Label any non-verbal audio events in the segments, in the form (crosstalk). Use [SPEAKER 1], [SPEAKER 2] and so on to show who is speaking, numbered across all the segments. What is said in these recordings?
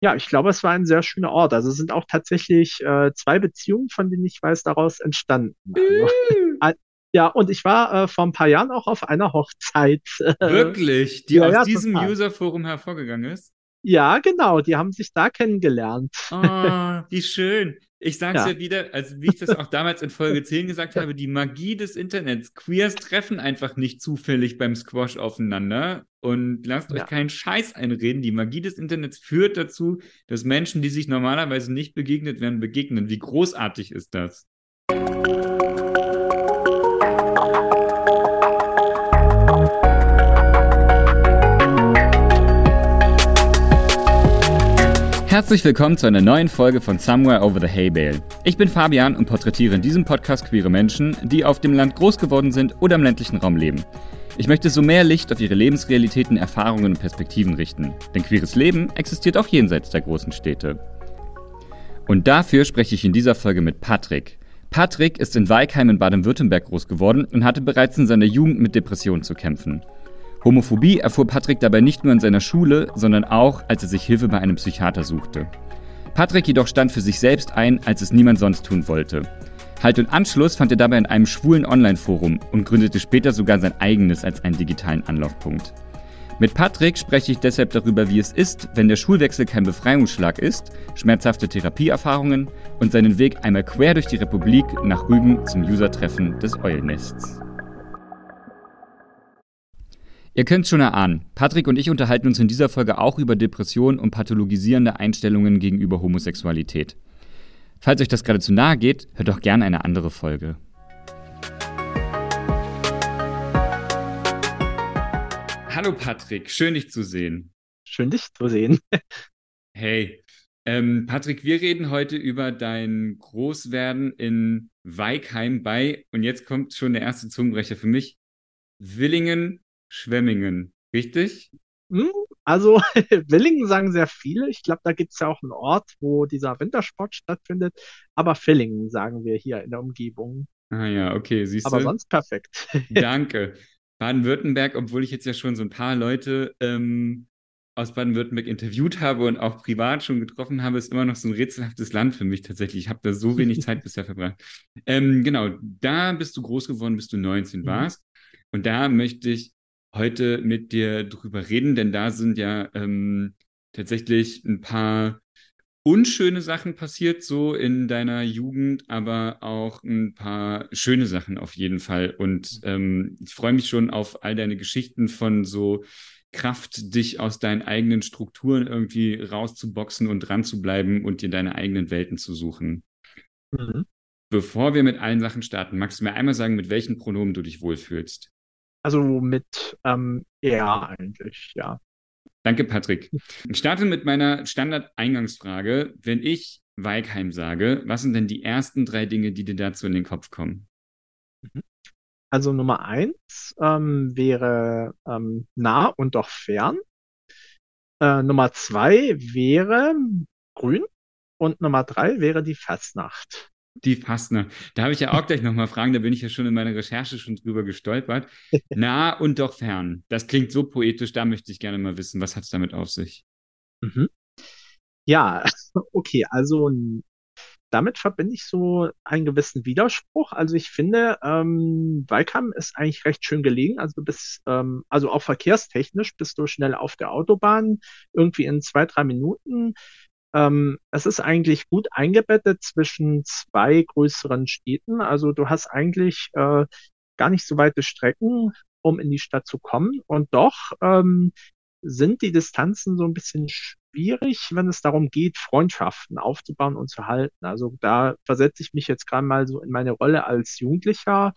[SPEAKER 1] Ja, ich glaube, es war ein sehr schöner Ort. Also es sind auch tatsächlich äh, zwei Beziehungen, von denen ich weiß, daraus entstanden. Also, äh, ja, und ich war äh, vor ein paar Jahren auch auf einer Hochzeit.
[SPEAKER 2] Wirklich? Die
[SPEAKER 1] Ja,
[SPEAKER 2] aus
[SPEAKER 1] ja,
[SPEAKER 2] diesem. User-Forum hervorgegangen ist?
[SPEAKER 1] Ja, genau, die haben sich da kennengelernt.
[SPEAKER 2] Oh, (laughs) wie schön. Ich sag's
[SPEAKER 1] Ja.
[SPEAKER 2] ja wieder, also wie ich das auch damals in Folge 10 gesagt (laughs) habe, die Magie des Internets. Queers treffen einfach nicht zufällig beim Squash aufeinander und lasst euch
[SPEAKER 1] Ja.
[SPEAKER 2] keinen Scheiß einreden. Die Magie des Internets führt dazu, dass Menschen, die sich normalerweise nicht begegnet werden, begegnen. Wie großartig ist das? Herzlich willkommen zu einer neuen Folge von Somewhere Over the Hay Bale. Ich bin Fabian und porträtiere in diesem Podcast queere Menschen, die auf dem Land groß geworden sind oder im ländlichen Raum leben. Ich möchte so mehr Licht auf ihre Lebensrealitäten, Erfahrungen und Perspektiven richten. Denn queeres Leben existiert auch jenseits der großen Städte. Und dafür spreche ich in dieser Folge mit Patrick. Patrick ist in Weikheim in Baden-Württemberg groß geworden und hatte bereits in seiner Jugend mit Depressionen zu kämpfen. Homophobie erfuhr Patrick dabei nicht nur in seiner Schule, sondern auch, als er sich Hilfe bei einem Psychiater suchte. Patrick jedoch stand für sich selbst ein, als es niemand sonst tun wollte. Halt und Anschluss fand er dabei in einem schwulen Online-Forum und gründete später sogar sein eigenes als einen digitalen Anlaufpunkt. Mit Patrick spreche ich deshalb darüber, wie es ist, wenn der Schulwechsel kein Befreiungsschlag ist, schmerzhafte Therapieerfahrungen und seinen Weg einmal quer durch die Republik nach Rügen zum User-Treffen des Eulnests. Ihr könnt schon erahnen, Patrick und ich unterhalten uns in dieser Folge auch über Depressionen und pathologisierende Einstellungen gegenüber Homosexualität. Falls euch das gerade zu nahe geht, hört doch gerne eine andere Folge. Hallo Patrick, schön dich zu sehen.
[SPEAKER 1] Schön, dich zu sehen. (laughs)
[SPEAKER 2] Hey, ähm, Patrick, wir reden heute über dein Großwerden in Weikheim bei, und jetzt kommt schon der erste Zungenbrecher für mich, Willingen, Schwemmingen, richtig?
[SPEAKER 1] Hm, Also, (laughs) Willingen sagen sehr viele. Ich glaube, da gibt es ja auch einen Ort, wo dieser Wintersport stattfindet. Aber Villingen sagen wir hier in der Umgebung.
[SPEAKER 2] Ah ja, okay, siehst
[SPEAKER 1] Aber
[SPEAKER 2] du?
[SPEAKER 1] sonst perfekt. (laughs)
[SPEAKER 2] Danke. Baden-Württemberg, obwohl ich jetzt ja schon so ein paar Leute ähm, aus Baden-Württemberg interviewt habe und auch privat schon getroffen habe, ist immer noch so ein rätselhaftes Land für mich tatsächlich. Ich habe da so wenig (laughs) Zeit bisher verbracht. Ähm, genau, da bist du groß geworden, bis du 19
[SPEAKER 1] Mhm.
[SPEAKER 2] warst. Und da möchte ich heute mit dir drüber reden, denn da sind ja ähm, tatsächlich ein paar unschöne Sachen passiert, so in deiner Jugend, aber auch ein paar schöne Sachen auf jeden Fall. Und ähm, ich freue mich schon auf all deine Geschichten von so Kraft, dich aus deinen eigenen Strukturen irgendwie rauszuboxen und dran zu bleiben und dir deine eigenen Welten zu suchen.
[SPEAKER 1] Mhm.
[SPEAKER 2] Bevor wir mit allen Sachen starten, magst du mir einmal sagen, mit welchen Pronomen du dich wohlfühlst?
[SPEAKER 1] Also mit ähm, er eigentlich, ja.
[SPEAKER 2] Danke, Patrick. Ich starte mit meiner Standard-Eingangsfrage. Wenn ich Weikheim sage, was sind denn die ersten drei Dinge, die dir dazu in den Kopf kommen?
[SPEAKER 1] Also Nummer eins ähm, wäre ähm, nah und doch fern. Äh, Nummer zwei wäre grün. Und Nummer drei wäre die Fastnacht.
[SPEAKER 2] Die Fastner. Da habe ich ja auch gleich nochmal Fragen, da bin ich ja schon in meiner Recherche schon drüber gestolpert. (laughs) Nah und doch fern. Das klingt so poetisch, da möchte ich gerne mal wissen, was hat es damit auf sich?
[SPEAKER 1] Mhm. Ja, (laughs) okay, also damit verbinde ich so einen gewissen Widerspruch. Also ich finde, ähm, Weikheim ist eigentlich recht schön gelegen. Also du bist, ähm, also auch verkehrstechnisch bist du schnell auf der Autobahn, irgendwie in zwei, drei Minuten. Ähm, es ist eigentlich gut eingebettet zwischen zwei größeren Städten. Also du hast eigentlich äh, gar nicht so weite Strecken, um in die Stadt zu kommen. Und doch ähm, sind die Distanzen so ein bisschen schwierig, wenn es darum geht, Freundschaften aufzubauen und zu halten. Also da versetze ich mich jetzt gerade mal so in meine Rolle als Jugendlicher.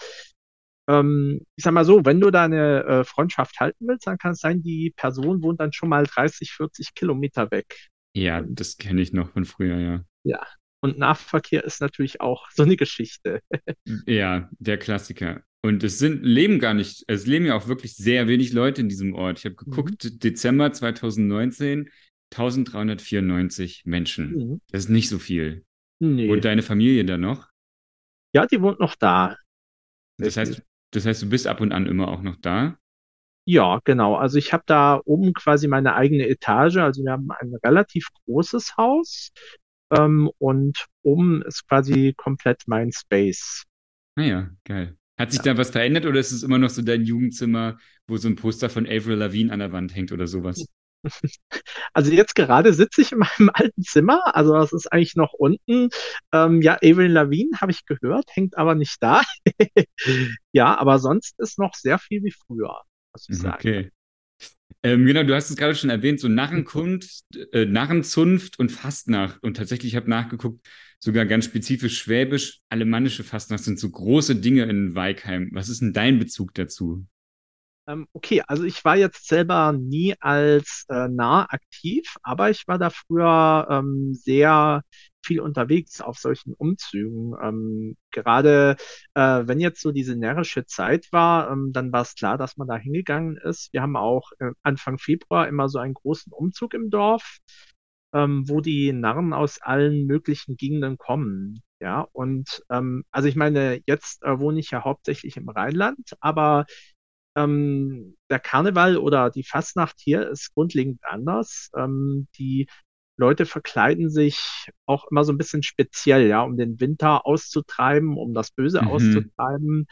[SPEAKER 1] Ähm, ich sag mal so, wenn du da eine äh, Freundschaft halten willst, dann kann es sein, die Person wohnt dann schon mal 30, 40 Kilometer weg.
[SPEAKER 2] Ja, das kenne ich noch von früher, ja.
[SPEAKER 1] Ja. Und Nahverkehr ist natürlich auch so eine Geschichte. (laughs)
[SPEAKER 2] Ja, der Klassiker. Und es sind, leben gar nicht, es leben ja auch wirklich sehr wenig Leute in diesem Ort. Ich habe geguckt, Dezember 2019, 1394 Menschen.
[SPEAKER 1] Mhm.
[SPEAKER 2] Das ist nicht so viel.
[SPEAKER 1] Nee.
[SPEAKER 2] Und deine Familie da noch?
[SPEAKER 1] Ja, die wohnt noch da.
[SPEAKER 2] Das heißt, das heißt, du bist ab und an immer auch noch da?
[SPEAKER 1] Ja, genau. Also ich habe da oben quasi meine eigene Etage. Also wir haben ein relativ großes Haus ähm, und oben ist quasi komplett mein Space.
[SPEAKER 2] Naja, ah geil. Hat sich da was verändert oder ist es immer noch so dein Jugendzimmer, wo so ein Poster von Avril Lavigne an der Wand hängt oder sowas? (laughs)
[SPEAKER 1] Also jetzt gerade sitze ich in meinem (laughs) alten Zimmer, also das ist eigentlich noch unten. Ähm, ja, Avril Lavigne habe ich gehört, hängt aber nicht da. (laughs) ja, aber sonst ist noch sehr viel wie früher, muss ich sagen.
[SPEAKER 2] Okay. Ähm, genau, du hast es gerade schon erwähnt, so (laughs) Narrenkunft, äh, Narrenzunft und Fastnacht. Und tatsächlich habe nachgeguckt, sogar ganz spezifisch schwäbisch, alemannische Fastnacht sind so große Dinge in Weikheim. Was ist denn dein Bezug dazu?
[SPEAKER 1] Ähm, okay, also ich war jetzt selber nie als äh, nah aktiv, aber ich war da früher ähm, sehr viel unterwegs auf solchen Umzügen. Ähm, gerade äh, wenn jetzt so diese närrische Zeit war, ähm, dann war es klar, dass man da hingegangen ist. Wir haben auch äh, Anfang Februar immer so einen großen Umzug im Dorf, ähm, wo die Narren aus allen möglichen Gegenden kommen. Ja, und ähm, also ich meine, jetzt äh, wohne ich ja hauptsächlich im Rheinland, aber ähm, der Karneval oder die Fastnacht hier ist grundlegend anders. Ähm, die Leute verkleiden sich auch immer so ein bisschen speziell, ja, um den Winter auszutreiben, um das Böse mhm. auszutreiben.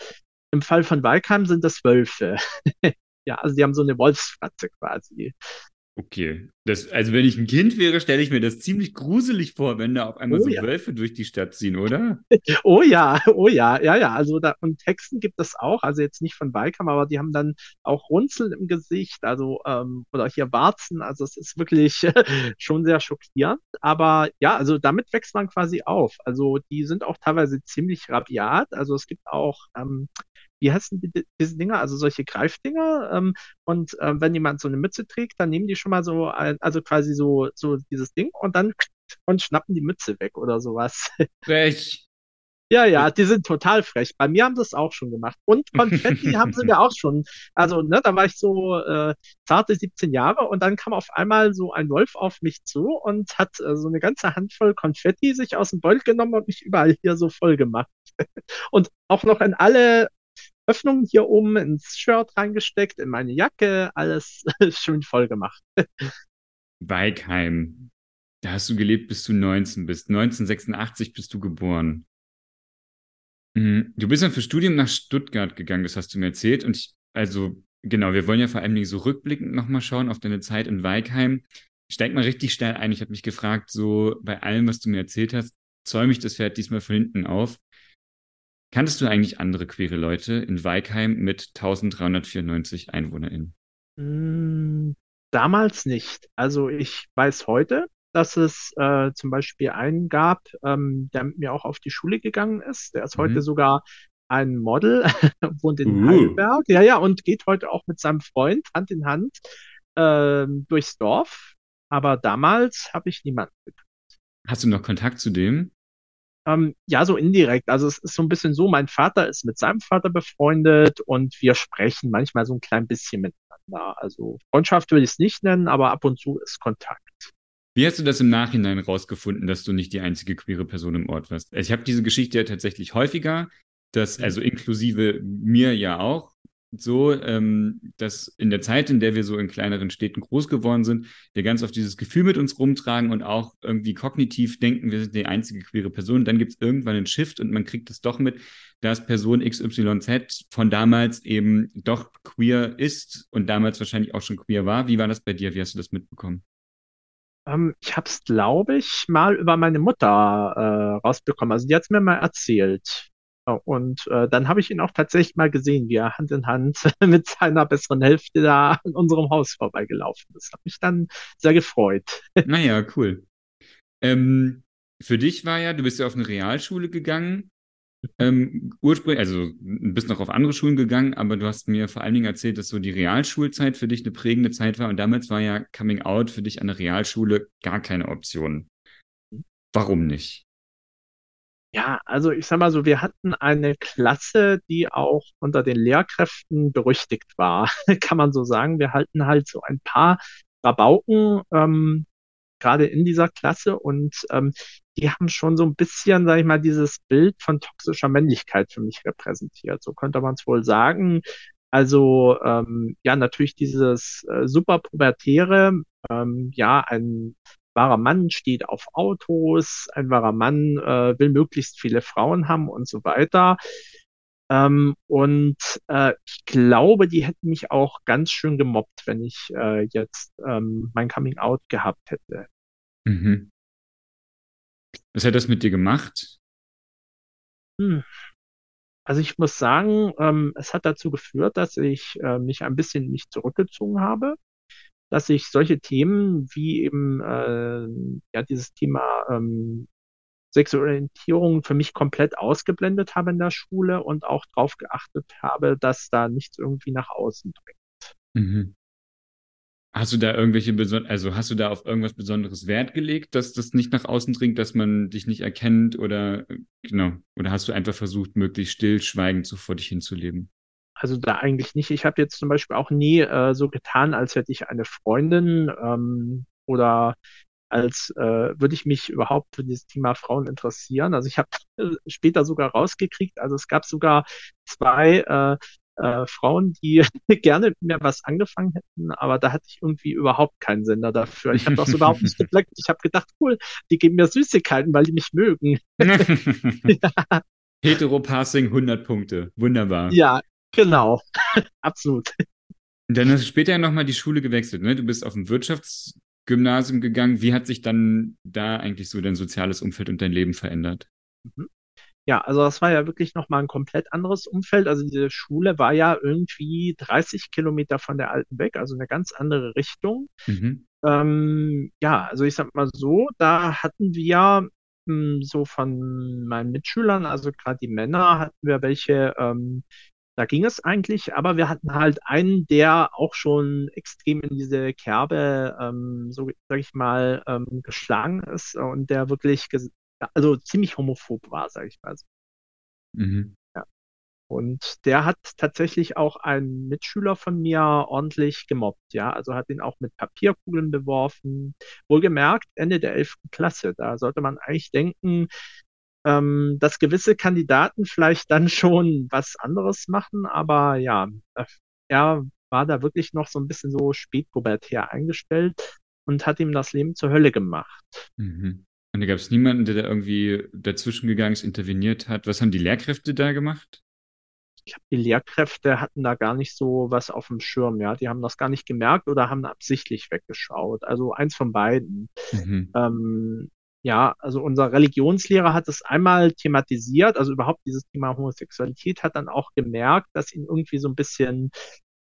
[SPEAKER 1] Im Fall von Weikheim sind das Wölfe. (laughs) ja, also die haben so eine Wolfsfratze quasi.
[SPEAKER 2] Okay. Das, also wenn ich ein Kind wäre, stelle ich mir das ziemlich gruselig vor, wenn da auf einmal oh, so ja. Wölfe durch die Stadt ziehen, oder? (laughs)
[SPEAKER 1] Oh ja, oh ja, ja, ja. Also da, und Texten gibt es auch, also jetzt nicht von Weikam, aber die haben dann auch Runzeln im Gesicht, also ähm, oder hier Warzen. Also es ist wirklich (laughs) schon sehr schockierend. Aber ja, also damit wächst man quasi auf. Also die sind auch teilweise ziemlich rabiat. Also es gibt auch ähm, wie heißen die, diese Dinger, also solche Greifdinger. Ähm, und ähm, wenn jemand so eine Mütze trägt, dann nehmen die schon mal so, ein, also quasi so, so dieses Ding und dann (laughs) und schnappen die Mütze weg oder sowas. (laughs)
[SPEAKER 2] Frech.
[SPEAKER 1] Ja, ja, die sind total frech. Bei mir haben sie es auch schon gemacht. Und Konfetti (laughs) haben sie mir auch schon. Also, ne, da war ich so äh, zarte 17 Jahre und dann kam auf einmal so ein Wolf auf mich zu und hat äh, so eine ganze Handvoll Konfetti sich aus dem Beutel genommen und mich überall hier so voll gemacht. und auch noch in alle Öffnungen hier oben ins Shirt reingesteckt, in meine Jacke, alles (laughs) schön voll gemacht.
[SPEAKER 2] Weigheim. Da hast du gelebt, bis du 19 bist. 1986 bist du geboren. Mhm. Du bist dann für Studium nach Stuttgart gegangen, das hast du mir erzählt. Und ich, also, genau, wir wollen ja vor allem so rückblickend nochmal schauen auf deine Zeit in Weigheim. Steig mal richtig schnell ein. Ich habe mich gefragt, so bei allem, was du mir erzählt hast, zäume ich das Pferd diesmal von hinten auf. Kanntest du eigentlich andere queere Leute in Weikheim mit 1394 EinwohnerInnen?
[SPEAKER 1] Mm, damals nicht. Also ich weiß heute, dass es äh, zum Beispiel einen gab, ähm, der mit mir auch auf die Schule gegangen ist. Der ist mhm. heute sogar ein Model, (laughs) wohnt in uh. Heidelberg. Ja, ja, und geht heute auch mit seinem Freund Hand in Hand äh, durchs Dorf. Aber damals habe ich niemanden gekannt.
[SPEAKER 2] Hast du noch Kontakt zu dem?
[SPEAKER 1] Ähm, ja, so indirekt. Also es ist so ein bisschen so, mein Vater ist mit seinem Vater befreundet und wir sprechen manchmal so ein klein bisschen miteinander. Also Freundschaft würde ich es nicht nennen, aber ab und zu ist Kontakt.
[SPEAKER 2] Wie hast du das im Nachhinein rausgefunden, dass du nicht die einzige queere Person im Ort warst? Also ich habe diese Geschichte ja tatsächlich häufiger, dass, mhm. also inklusive mir ja auch, so, ähm, dass in der Zeit, in der wir so in kleineren Städten groß geworden sind, wir ganz oft dieses Gefühl mit uns rumtragen und auch irgendwie kognitiv denken, wir sind die einzige queere Person. Dann gibt es irgendwann einen Shift und man kriegt es doch mit, dass Person XYZ von damals eben doch queer ist und damals wahrscheinlich auch schon queer war. Wie war das bei dir? Wie hast du das mitbekommen?
[SPEAKER 1] Ähm, ich habe es, glaube ich, mal über meine Mutter äh, rausbekommen. Also die hat es mir mal erzählt. Und äh, dann habe ich ihn auch tatsächlich mal gesehen, wie er Hand in Hand (laughs) mit seiner besseren Hälfte da an unserem Haus vorbeigelaufen ist. Hat mich dann sehr gefreut. (laughs)
[SPEAKER 2] Naja, cool. Ähm, für dich war ja, du bist ja auf eine Realschule gegangen. Ähm, ursprünglich, also bist noch auf andere Schulen gegangen, aber du hast mir vor allen Dingen erzählt, dass so die Realschulzeit für dich eine prägende Zeit war und damals war ja Coming Out für dich an der Realschule gar keine Option. Warum nicht?
[SPEAKER 1] Ja, also ich sag mal so, wir hatten eine Klasse, die auch unter den Lehrkräften berüchtigt war, (laughs) kann man so sagen. Wir halten halt so ein paar Rabauken ähm, gerade in dieser Klasse und ähm, die haben schon so ein bisschen, sag ich mal, dieses Bild von toxischer Männlichkeit für mich repräsentiert. So könnte man es wohl sagen. Also ähm, ja, natürlich dieses äh, super pubertäre, ähm, ja, ein wahrer Mann steht auf Autos, ein wahrer Mann äh, will möglichst viele Frauen haben und so weiter. Ähm, und äh, ich glaube, die hätten mich auch ganz schön gemobbt, wenn ich äh, jetzt ähm, mein Coming Out gehabt hätte.
[SPEAKER 2] Mhm. Was hat das mit dir gemacht?
[SPEAKER 1] Hm. Also ich muss sagen, ähm, es hat dazu geführt, dass ich äh, mich ein bisschen nicht zurückgezogen habe, dass ich solche Themen wie eben äh, ja dieses Thema ähm, sexuelle Orientierung für mich komplett ausgeblendet habe in der Schule und auch darauf geachtet habe, dass da nichts irgendwie nach außen dringt.
[SPEAKER 2] Mhm. Hast du da irgendwelche Beson also hast du da auf irgendwas Besonderes Wert gelegt, dass das nicht nach außen dringt, dass man dich nicht erkennt oder genau, oder hast du einfach versucht, möglichst stillschweigend so vor dich hinzuleben?
[SPEAKER 1] Also da eigentlich nicht. Ich habe jetzt zum Beispiel auch nie äh, so getan, als hätte ich eine Freundin ähm, oder als äh, würde ich mich überhaupt für dieses Thema Frauen interessieren. Also ich habe äh, später sogar rausgekriegt, also es gab sogar zwei äh, äh, Frauen, die (laughs) gerne mit mir was angefangen hätten, aber da hatte ich irgendwie überhaupt keinen Sender dafür. Ich habe das überhaupt nicht (laughs) geblickt. Ich habe gedacht, cool, die geben mir Süßigkeiten, weil die mich mögen. (laughs)
[SPEAKER 2] ja. Heteropassing 100 Punkte. Wunderbar.
[SPEAKER 1] Ja, genau. (laughs) Absolut.
[SPEAKER 2] Dann hast du später nochmal die Schule gewechselt, ne? Du bist auf ein Wirtschaftsgymnasium gegangen. Wie hat sich dann da eigentlich so dein soziales Umfeld und dein Leben verändert?
[SPEAKER 1] Mhm. Ja, also das war ja wirklich nochmal ein komplett anderes Umfeld. Also diese Schule war ja irgendwie 30 Kilometer von der alten weg, also eine ganz andere Richtung. Mhm. Ähm, ja, also ich sag mal so, da hatten wir mh, hm, so von meinen Mitschülern, also gerade die Männer, hatten wir welche, ähm, da ging es eigentlich, aber wir hatten halt einen, der auch schon extrem in diese Kerbe, ähm, so sag ich mal, ähm, geschlagen ist und der wirklich also ziemlich homophob war, sage ich mal so. Mhm. Ja. Und der hat tatsächlich auch einen Mitschüler von mir ordentlich gemobbt, ja. Also hat ihn auch mit Papierkugeln beworfen. Wohlgemerkt, Ende der 11. Klasse. Da sollte man eigentlich denken, ähm, dass gewisse Kandidaten vielleicht dann schon was anderes machen, aber ja, äh, er war da wirklich noch so ein bisschen so spätpubertär eingestellt und hat ihm das Leben zur Hölle gemacht.
[SPEAKER 2] Mhm. Und da gab es niemanden, der da irgendwie dazwischen gegangen ist, interveniert hat. Was haben die Lehrkräfte da gemacht?
[SPEAKER 1] Ich glaube, die Lehrkräfte hatten da gar nicht so was auf dem Schirm, ja. Die haben das gar nicht gemerkt oder haben absichtlich weggeschaut. Also eins von beiden. Mhm. Ähm, ja, also unser Religionslehrer hat es einmal thematisiert, also überhaupt dieses Thema Homosexualität hat dann auch gemerkt, dass ihn irgendwie so ein bisschen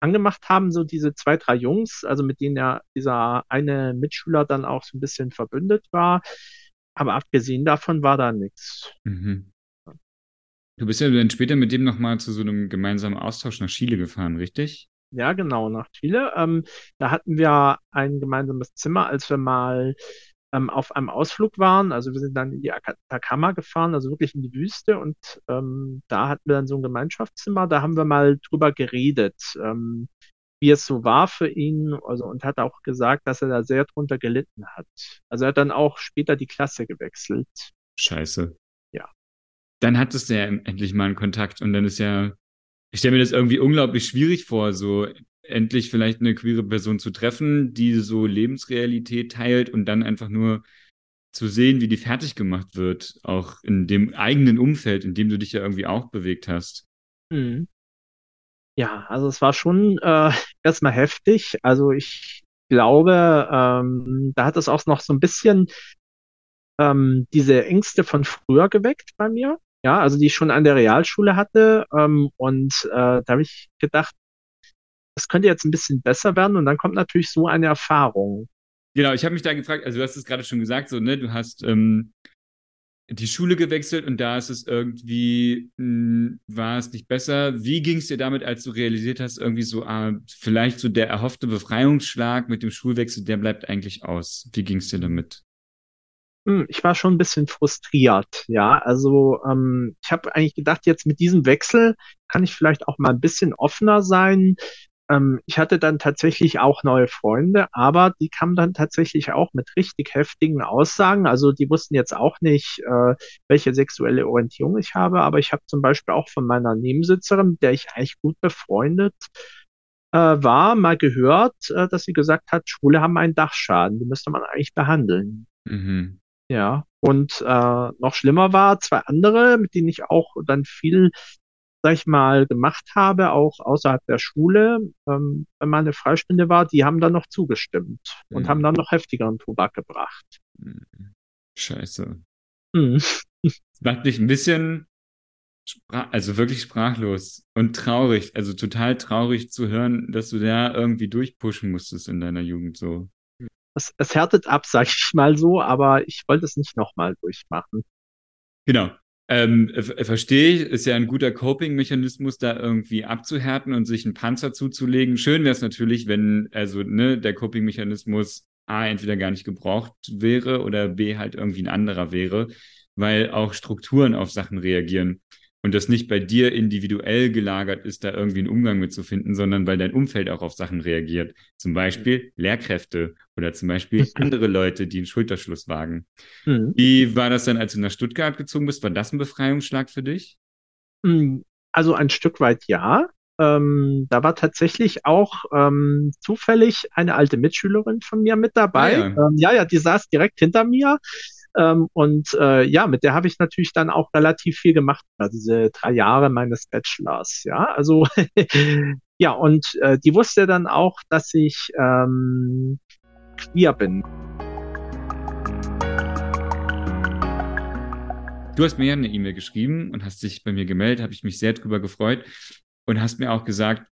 [SPEAKER 1] angemacht haben, so diese zwei, drei Jungs, also mit denen ja dieser eine Mitschüler dann auch so ein bisschen verbündet war. Aber abgesehen davon war da nichts. Mhm.
[SPEAKER 2] Du bist ja dann später mit dem nochmal zu so einem gemeinsamen Austausch nach Chile gefahren, richtig?
[SPEAKER 1] Ja, genau, nach Chile. Ähm, da hatten wir ein gemeinsames Zimmer, als wir mal ähm, auf einem Ausflug waren. Also wir sind dann in die Atacama gefahren, also wirklich in die Wüste. Und ähm, da hatten wir dann so ein Gemeinschaftszimmer. Da haben wir mal drüber geredet. Ähm, wie es so war für ihn, also und hat auch gesagt, dass er da sehr drunter gelitten hat. Also er hat dann auch später die Klasse gewechselt.
[SPEAKER 2] Scheiße.
[SPEAKER 1] Ja.
[SPEAKER 2] Dann hattest du ja endlich mal einen Kontakt und dann ist ja, ich stelle mir das irgendwie unglaublich schwierig vor, so endlich vielleicht eine queere Person zu treffen, die so Lebensrealität teilt und dann einfach nur zu sehen, wie die fertig gemacht wird, auch in dem eigenen Umfeld, in dem du dich ja irgendwie auch bewegt hast. Mhm.
[SPEAKER 1] Ja, also es war schon äh, (laughs) erstmal heftig. Also ich glaube, ähm, da hat es auch noch so ein bisschen ähm, diese Ängste von früher geweckt bei mir. Ja, also die ich schon an der Realschule hatte. Ähm, und äh, da habe ich gedacht, das könnte jetzt ein bisschen besser werden. Und dann kommt natürlich so eine Erfahrung.
[SPEAKER 2] Genau, ich habe mich da gefragt, also du hast es gerade schon gesagt, so, ne, du hast ähm, die Schule gewechselt und da ist es irgendwie, mh, hm, war es nicht besser. Wie ging es dir damit, als du realisiert hast, irgendwie so, ah, vielleicht so der erhoffte Befreiungsschlag mit dem Schulwechsel, der bleibt eigentlich aus. Wie ging es dir damit?
[SPEAKER 1] Hm, ich war schon ein bisschen frustriert, ja. Also ähm, ich habe eigentlich gedacht, jetzt mit diesem Wechsel kann ich vielleicht auch mal ein bisschen offener sein, ähm, ich hatte dann tatsächlich auch neue Freunde, aber die kamen dann tatsächlich auch mit richtig heftigen Aussagen. Also die wussten jetzt auch nicht, äh, welche sexuelle Orientierung ich habe, aber ich habe zum Beispiel auch von meiner Nebensitzerin, mit der ich eigentlich gut befreundet äh, war, mal gehört, äh, dass sie gesagt hat, Schwule haben einen Dachschaden, die müsste man eigentlich behandeln.
[SPEAKER 2] Mhm.
[SPEAKER 1] Ja, und äh, noch schlimmer war, zwei andere, mit denen ich auch dann viel sag ich mal, gemacht habe, auch außerhalb der Schule, ähm, wenn mal eine Freistunde war, die haben dann noch zugestimmt und
[SPEAKER 2] Mhm.
[SPEAKER 1] haben dann noch heftigeren Tobak gebracht.
[SPEAKER 2] Scheiße.
[SPEAKER 1] Hm.
[SPEAKER 2] Das macht dich ein bisschen, also wirklich sprachlos und traurig. Also total traurig zu hören, dass du da irgendwie durchpushen musstest in deiner Jugend so.
[SPEAKER 1] Es, es härtet ab, sag ich mal so, aber ich wollte es nicht nochmal durchmachen.
[SPEAKER 2] Genau. Ähm, ver- verstehe ich, ist ja ein guter Coping-Mechanismus, da irgendwie abzuhärten und sich einen Panzer zuzulegen. Schön wäre es natürlich, wenn, also, ne, der Coping-Mechanismus A, entweder gar nicht gebraucht wäre oder B, halt irgendwie ein anderer wäre, weil auch Strukturen auf Sachen reagieren und das nicht bei dir individuell gelagert ist, da irgendwie einen Umgang mit zu finden, sondern weil dein Umfeld auch auf Sachen reagiert. Zum Beispiel Lehrkräfte oder zum Beispiel (laughs) andere Leute, die einen Schulterschluss wagen.
[SPEAKER 1] Hm.
[SPEAKER 2] Wie war das dann, als du nach Stuttgart gezogen bist? War das ein Befreiungsschlag für dich?
[SPEAKER 1] Hm, Also ein Stück weit ja. Ähm, da war tatsächlich auch ähm, zufällig eine alte Mitschülerin von mir mit dabei.
[SPEAKER 2] Ah, ja.
[SPEAKER 1] Ähm, ja, ja, die saß direkt hinter mir. Ähm, und äh, ja, mit der habe ich natürlich dann auch relativ viel gemacht, also diese drei Jahre meines Bachelors. Ja, also (laughs) ja, und äh, die wusste dann auch, dass ich ähm, queer bin.
[SPEAKER 2] Du hast mir ja eine E-Mail geschrieben und hast dich bei mir gemeldet, habe ich mich sehr drüber gefreut und hast mir auch gesagt,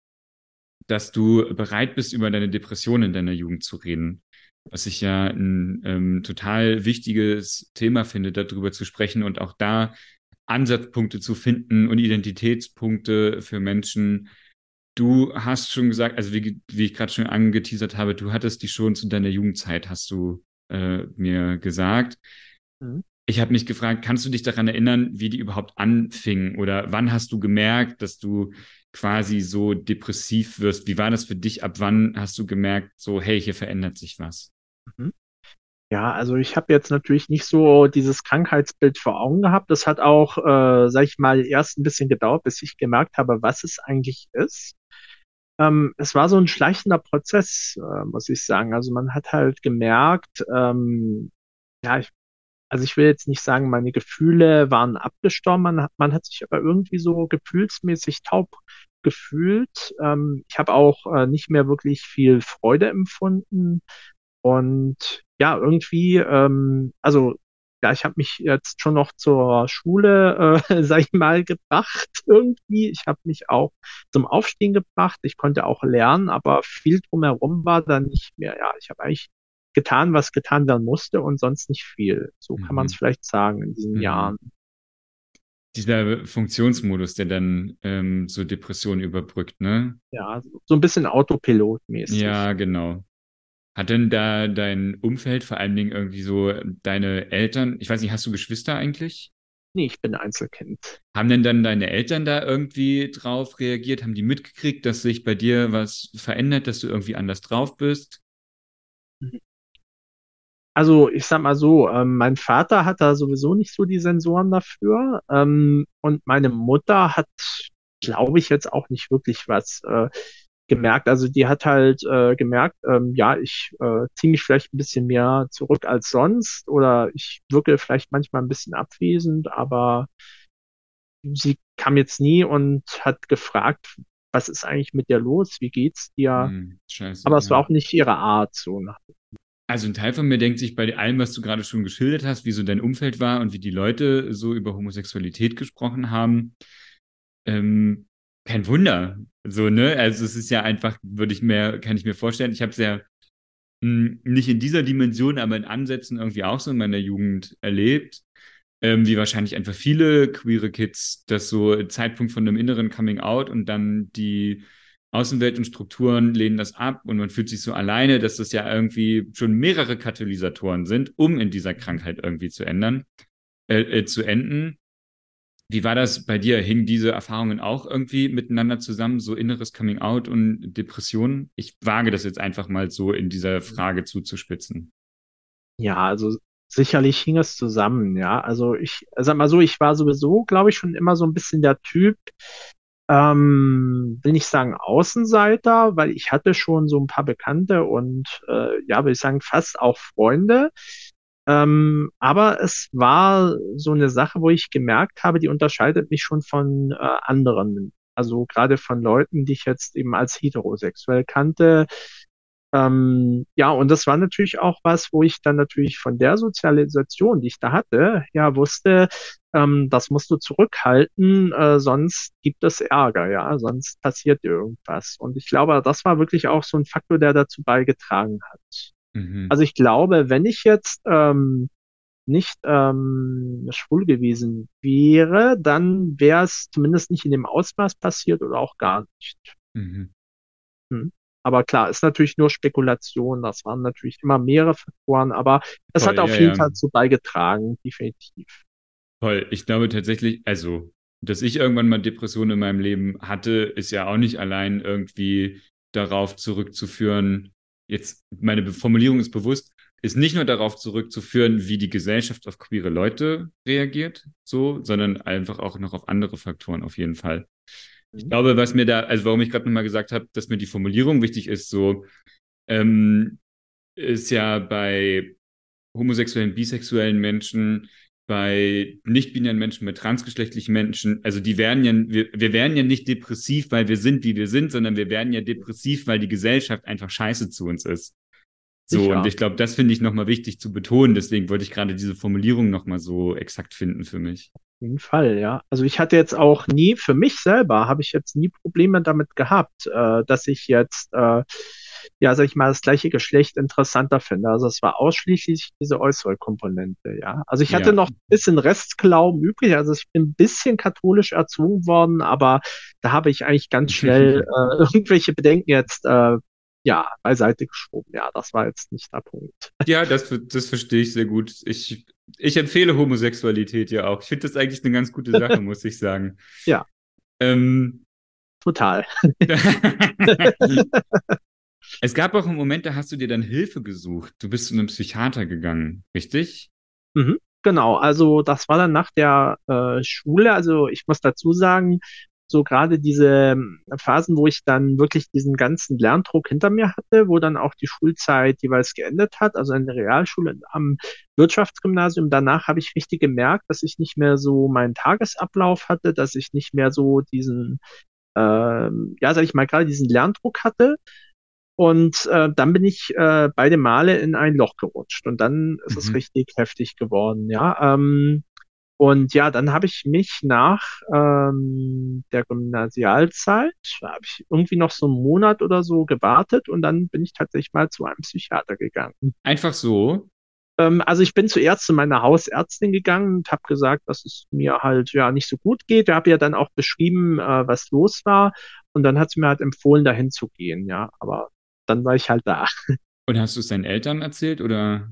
[SPEAKER 2] dass du bereit bist, über deine Depression in deiner Jugend zu reden. Was ich ja ein ähm, total wichtiges Thema finde, darüber zu sprechen und auch da Ansatzpunkte zu finden und Identitätspunkte für Menschen. Du hast schon gesagt, also wie, wie ich gerade schon angeteasert habe, du hattest die schon zu deiner Jugendzeit, hast du äh, mir gesagt.
[SPEAKER 1] Mhm.
[SPEAKER 2] Ich habe mich gefragt, kannst du dich daran erinnern, wie die überhaupt anfingen oder wann hast du gemerkt, dass du quasi so depressiv wirst? Wie war das für dich? Ab wann hast du gemerkt, so, hey, hier verändert sich was?
[SPEAKER 1] Mhm. Ja, also ich habe jetzt natürlich nicht so dieses Krankheitsbild vor Augen gehabt. Das hat auch, äh, sag ich mal, erst ein bisschen gedauert, bis ich gemerkt habe, was es eigentlich ist. Ähm, es war so ein schleichender Prozess, äh, muss ich sagen. Also man hat halt gemerkt, ähm, ja, ich, also ich will jetzt nicht sagen, meine Gefühle waren abgestorben, man hat, man hat sich aber irgendwie so gefühlsmäßig taub gefühlt. Ähm, ich habe auch äh, nicht mehr wirklich viel Freude empfunden. Und ja, irgendwie, ähm, also ja, ich habe mich jetzt schon noch zur Schule, äh, (laughs) sag ich mal, gebracht irgendwie. Ich habe mich auch zum Aufstehen gebracht. Ich konnte auch lernen, aber viel drumherum war dann nicht mehr. Ja, ich habe eigentlich getan, was getan werden musste und sonst nicht viel. So kann man es
[SPEAKER 2] Mhm.
[SPEAKER 1] vielleicht sagen in diesen
[SPEAKER 2] Mhm.
[SPEAKER 1] Jahren.
[SPEAKER 2] Dieser Funktionsmodus, der dann ähm, so Depressionen überbrückt, ne?
[SPEAKER 1] Ja, so ein bisschen Autopilotmäßig.
[SPEAKER 2] Ja, genau. Hat denn da dein Umfeld, vor allen Dingen irgendwie so deine Eltern, ich weiß nicht, hast du Geschwister eigentlich?
[SPEAKER 1] Nee, ich bin Einzelkind.
[SPEAKER 2] Haben denn dann deine Eltern da irgendwie drauf reagiert? Haben die mitgekriegt, dass sich bei dir was verändert, dass du irgendwie anders drauf bist?
[SPEAKER 1] Also ich sag mal so, ähm, mein Vater hat da sowieso nicht so die Sensoren dafür. Ähm, und meine Mutter hat, glaube ich, jetzt auch nicht wirklich was äh, gemerkt. Also die hat halt äh, gemerkt, ähm, ja, ich äh, ziehe mich vielleicht ein bisschen mehr zurück als sonst oder ich wirke vielleicht manchmal ein bisschen abwesend, aber sie kam jetzt nie und hat gefragt, was ist eigentlich mit dir los? Wie geht's dir?
[SPEAKER 2] Hm, scheiße.
[SPEAKER 1] Aber es war auch nicht ihre Art, so nach
[SPEAKER 2] Also ein Teil von mir denkt sich bei allem, was du gerade schon geschildert hast, wie so dein Umfeld war und wie die Leute so über Homosexualität gesprochen haben, ähm, kein Wunder. So, ne? Also es ist ja einfach, würde ich mir, kann ich mir vorstellen, ich habe es ja mh, nicht in dieser Dimension, aber in Ansätzen irgendwie auch so in meiner Jugend erlebt, ähm, wie wahrscheinlich einfach viele queere Kids, dass so Zeitpunkt von einem inneren Coming Out und dann die Außenwelt und Strukturen lehnen das ab und man fühlt sich so alleine, dass das ja irgendwie schon mehrere Katalysatoren sind, um in dieser Krankheit irgendwie zu ändern, äh, äh, zu enden. Wie war das bei dir? Hingen diese Erfahrungen auch irgendwie miteinander zusammen, so inneres Coming Out und Depressionen? Ich wage das jetzt einfach mal so in dieser Frage zuzuspitzen.
[SPEAKER 1] Ja, also sicherlich hing es zusammen, ja. Also ich sag mal so, ich war sowieso, glaube ich, schon immer so ein bisschen der Typ, ähm, will nicht sagen Außenseiter, weil ich hatte schon so ein paar Bekannte und äh, ja, würde ich sagen, fast auch Freunde. Ähm, aber es war so eine Sache, wo ich gemerkt habe, die unterscheidet mich schon von äh, anderen. Also gerade von Leuten, die ich jetzt eben als heterosexuell kannte. Ähm, ja, und das war natürlich auch was, wo ich dann natürlich von der Sozialisation, die ich da hatte, ja wusste, ähm, das musst du zurückhalten, äh, sonst gibt es Ärger, ja, sonst passiert irgendwas. Und ich glaube, das war wirklich auch so ein Faktor, der dazu beigetragen hat. Mhm. Also ich glaube, wenn ich jetzt ähm, nicht ähm, schwul gewesen wäre, dann wäre es zumindest nicht in dem Ausmaß passiert oder auch gar nicht. Mhm. Hm. Aber klar, ist natürlich nur Spekulation. Das waren natürlich immer mehrere Faktoren, aber es hat auf ja, jeden ja. Fall dazu beigetragen, definitiv.
[SPEAKER 2] Toll. Ich glaube tatsächlich, also, dass ich irgendwann mal Depressionen in meinem Leben hatte, ist ja auch nicht allein irgendwie darauf zurückzuführen. Jetzt, meine Formulierung ist bewusst, ist nicht nur darauf zurückzuführen, wie die Gesellschaft auf queere Leute reagiert, so, sondern einfach auch noch auf andere Faktoren auf jeden Fall. Ich glaube, was mir da, also warum ich gerade nochmal gesagt habe, dass mir die Formulierung wichtig ist, so ähm, ist ja bei homosexuellen, bisexuellen Menschen, bei nicht-binären Menschen, bei transgeschlechtlichen Menschen, also die werden ja, wir, wir werden ja nicht depressiv, weil wir sind, wie wir sind, sondern wir werden ja depressiv, weil die Gesellschaft einfach scheiße zu uns ist. So, Sicher. und ich glaube, das finde ich nochmal wichtig zu betonen. Deswegen wollte ich gerade diese Formulierung nochmal so exakt finden für mich
[SPEAKER 1] jeden Fall, ja. Also ich hatte jetzt auch nie, für mich selber habe ich jetzt nie Probleme damit gehabt, äh, dass ich jetzt, äh, ja, sag ich mal, das gleiche Geschlecht interessanter finde. Also es war ausschließlich diese äußere Komponente, ja. Also ich hatte ja. noch ein bisschen Restglauben übrig, also ich bin ein bisschen katholisch erzogen worden, aber da habe ich eigentlich ganz (laughs) schnell äh, irgendwelche Bedenken jetzt äh, ja, beiseite geschoben. Ja, das war jetzt nicht der Punkt. (laughs)
[SPEAKER 2] Ja, das, das verstehe ich sehr gut. Ich, ich empfehle Homosexualität ja auch. Ich finde das eigentlich eine ganz gute (laughs) Sache, muss ich sagen.
[SPEAKER 1] Ja. Ähm, Total.
[SPEAKER 2] Es gab auch einen Moment, da hast du dir dann Hilfe gesucht. Du bist zu einem Psychiater gegangen, richtig?
[SPEAKER 1] Mhm. Genau, also das war dann nach der äh, Schule. Also ich muss dazu sagen, so gerade diese ähm, Phasen, wo ich dann wirklich diesen ganzen Lerndruck hinter mir hatte, wo dann auch die Schulzeit jeweils geendet hat, also in der Realschule am Wirtschaftsgymnasium. Danach habe ich richtig gemerkt, dass ich nicht mehr so meinen Tagesablauf hatte, dass ich nicht mehr so diesen, ähm, ja, sag ich mal, gerade diesen Lerndruck hatte. Und äh, dann bin ich äh, beide Male in ein Loch gerutscht und dann ist mhm. es richtig heftig geworden. Ja, ähm, und ja, dann habe ich mich nach ähm, der Gymnasialzeit, habe ich irgendwie noch so einen Monat oder so gewartet und dann bin ich tatsächlich mal zu einem Psychiater gegangen.
[SPEAKER 2] Einfach so?
[SPEAKER 1] Ähm, also ich bin zuerst zu meiner Hausärztin gegangen und habe gesagt, dass es mir halt ja nicht so gut geht. Ich habe ja dann auch beschrieben, äh, was los war und dann hat sie mir halt empfohlen, dahin zu gehen. Ja, aber dann war ich halt da.
[SPEAKER 2] Und hast du es deinen Eltern erzählt oder?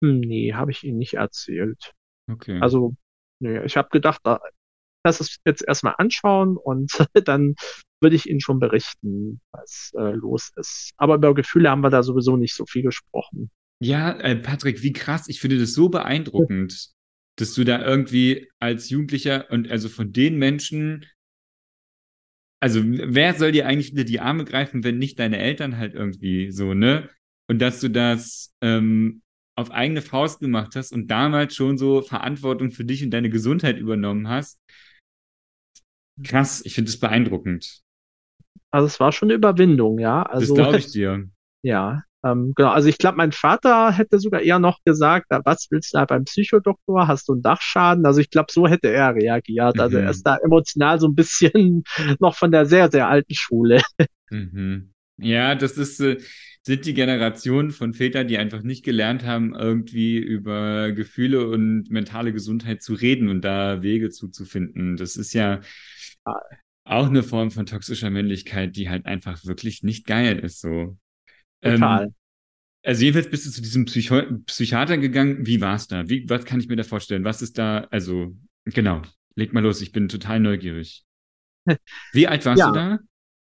[SPEAKER 1] Nee, habe ich ihnen nicht erzählt.
[SPEAKER 2] Okay.
[SPEAKER 1] Also nee, ich habe gedacht, da, lass es jetzt erstmal anschauen und (laughs) dann würde ich Ihnen schon berichten, was äh, los ist. Aber über Gefühle haben wir da sowieso nicht so viel gesprochen.
[SPEAKER 2] Ja, äh, Patrick, wie krass. Ich finde das so beeindruckend, dass du da irgendwie als Jugendlicher und also von den Menschen, also wer soll dir eigentlich wieder die Arme greifen, wenn nicht deine Eltern halt irgendwie so, ne? Und dass du das ähm, auf eigene Faust gemacht hast und damals schon so Verantwortung für dich und deine Gesundheit übernommen hast. Krass, ich finde es beeindruckend.
[SPEAKER 1] Also es war schon eine Überwindung, ja. Also,
[SPEAKER 2] das glaube ich (laughs) dir.
[SPEAKER 1] Ja, ähm, genau. Also ich glaube, mein Vater hätte sogar eher noch gesagt, was willst du da beim Psychodoktor? Hast du einen Dachschaden? Also ich glaube, so hätte er reagiert. Also mhm. er ist da emotional so ein bisschen (laughs) noch von der sehr, sehr alten Schule.
[SPEAKER 2] Mhm. Ja, das ist, äh, sind die Generationen von Vätern, die einfach nicht gelernt haben, irgendwie über Gefühle und mentale Gesundheit zu reden und da Wege zuzufinden. Das ist ja auch eine Form von toxischer Männlichkeit, die halt einfach wirklich nicht geil ist, so.
[SPEAKER 1] Total. Ähm,
[SPEAKER 2] also jedenfalls bist du zu diesem Psycho Psychiater gegangen. Wie war es da? Wie, was kann ich mir da vorstellen? Was ist da, also, genau. Leg mal los, ich bin total neugierig. (laughs) Wie alt warst
[SPEAKER 1] Ja,
[SPEAKER 2] du da?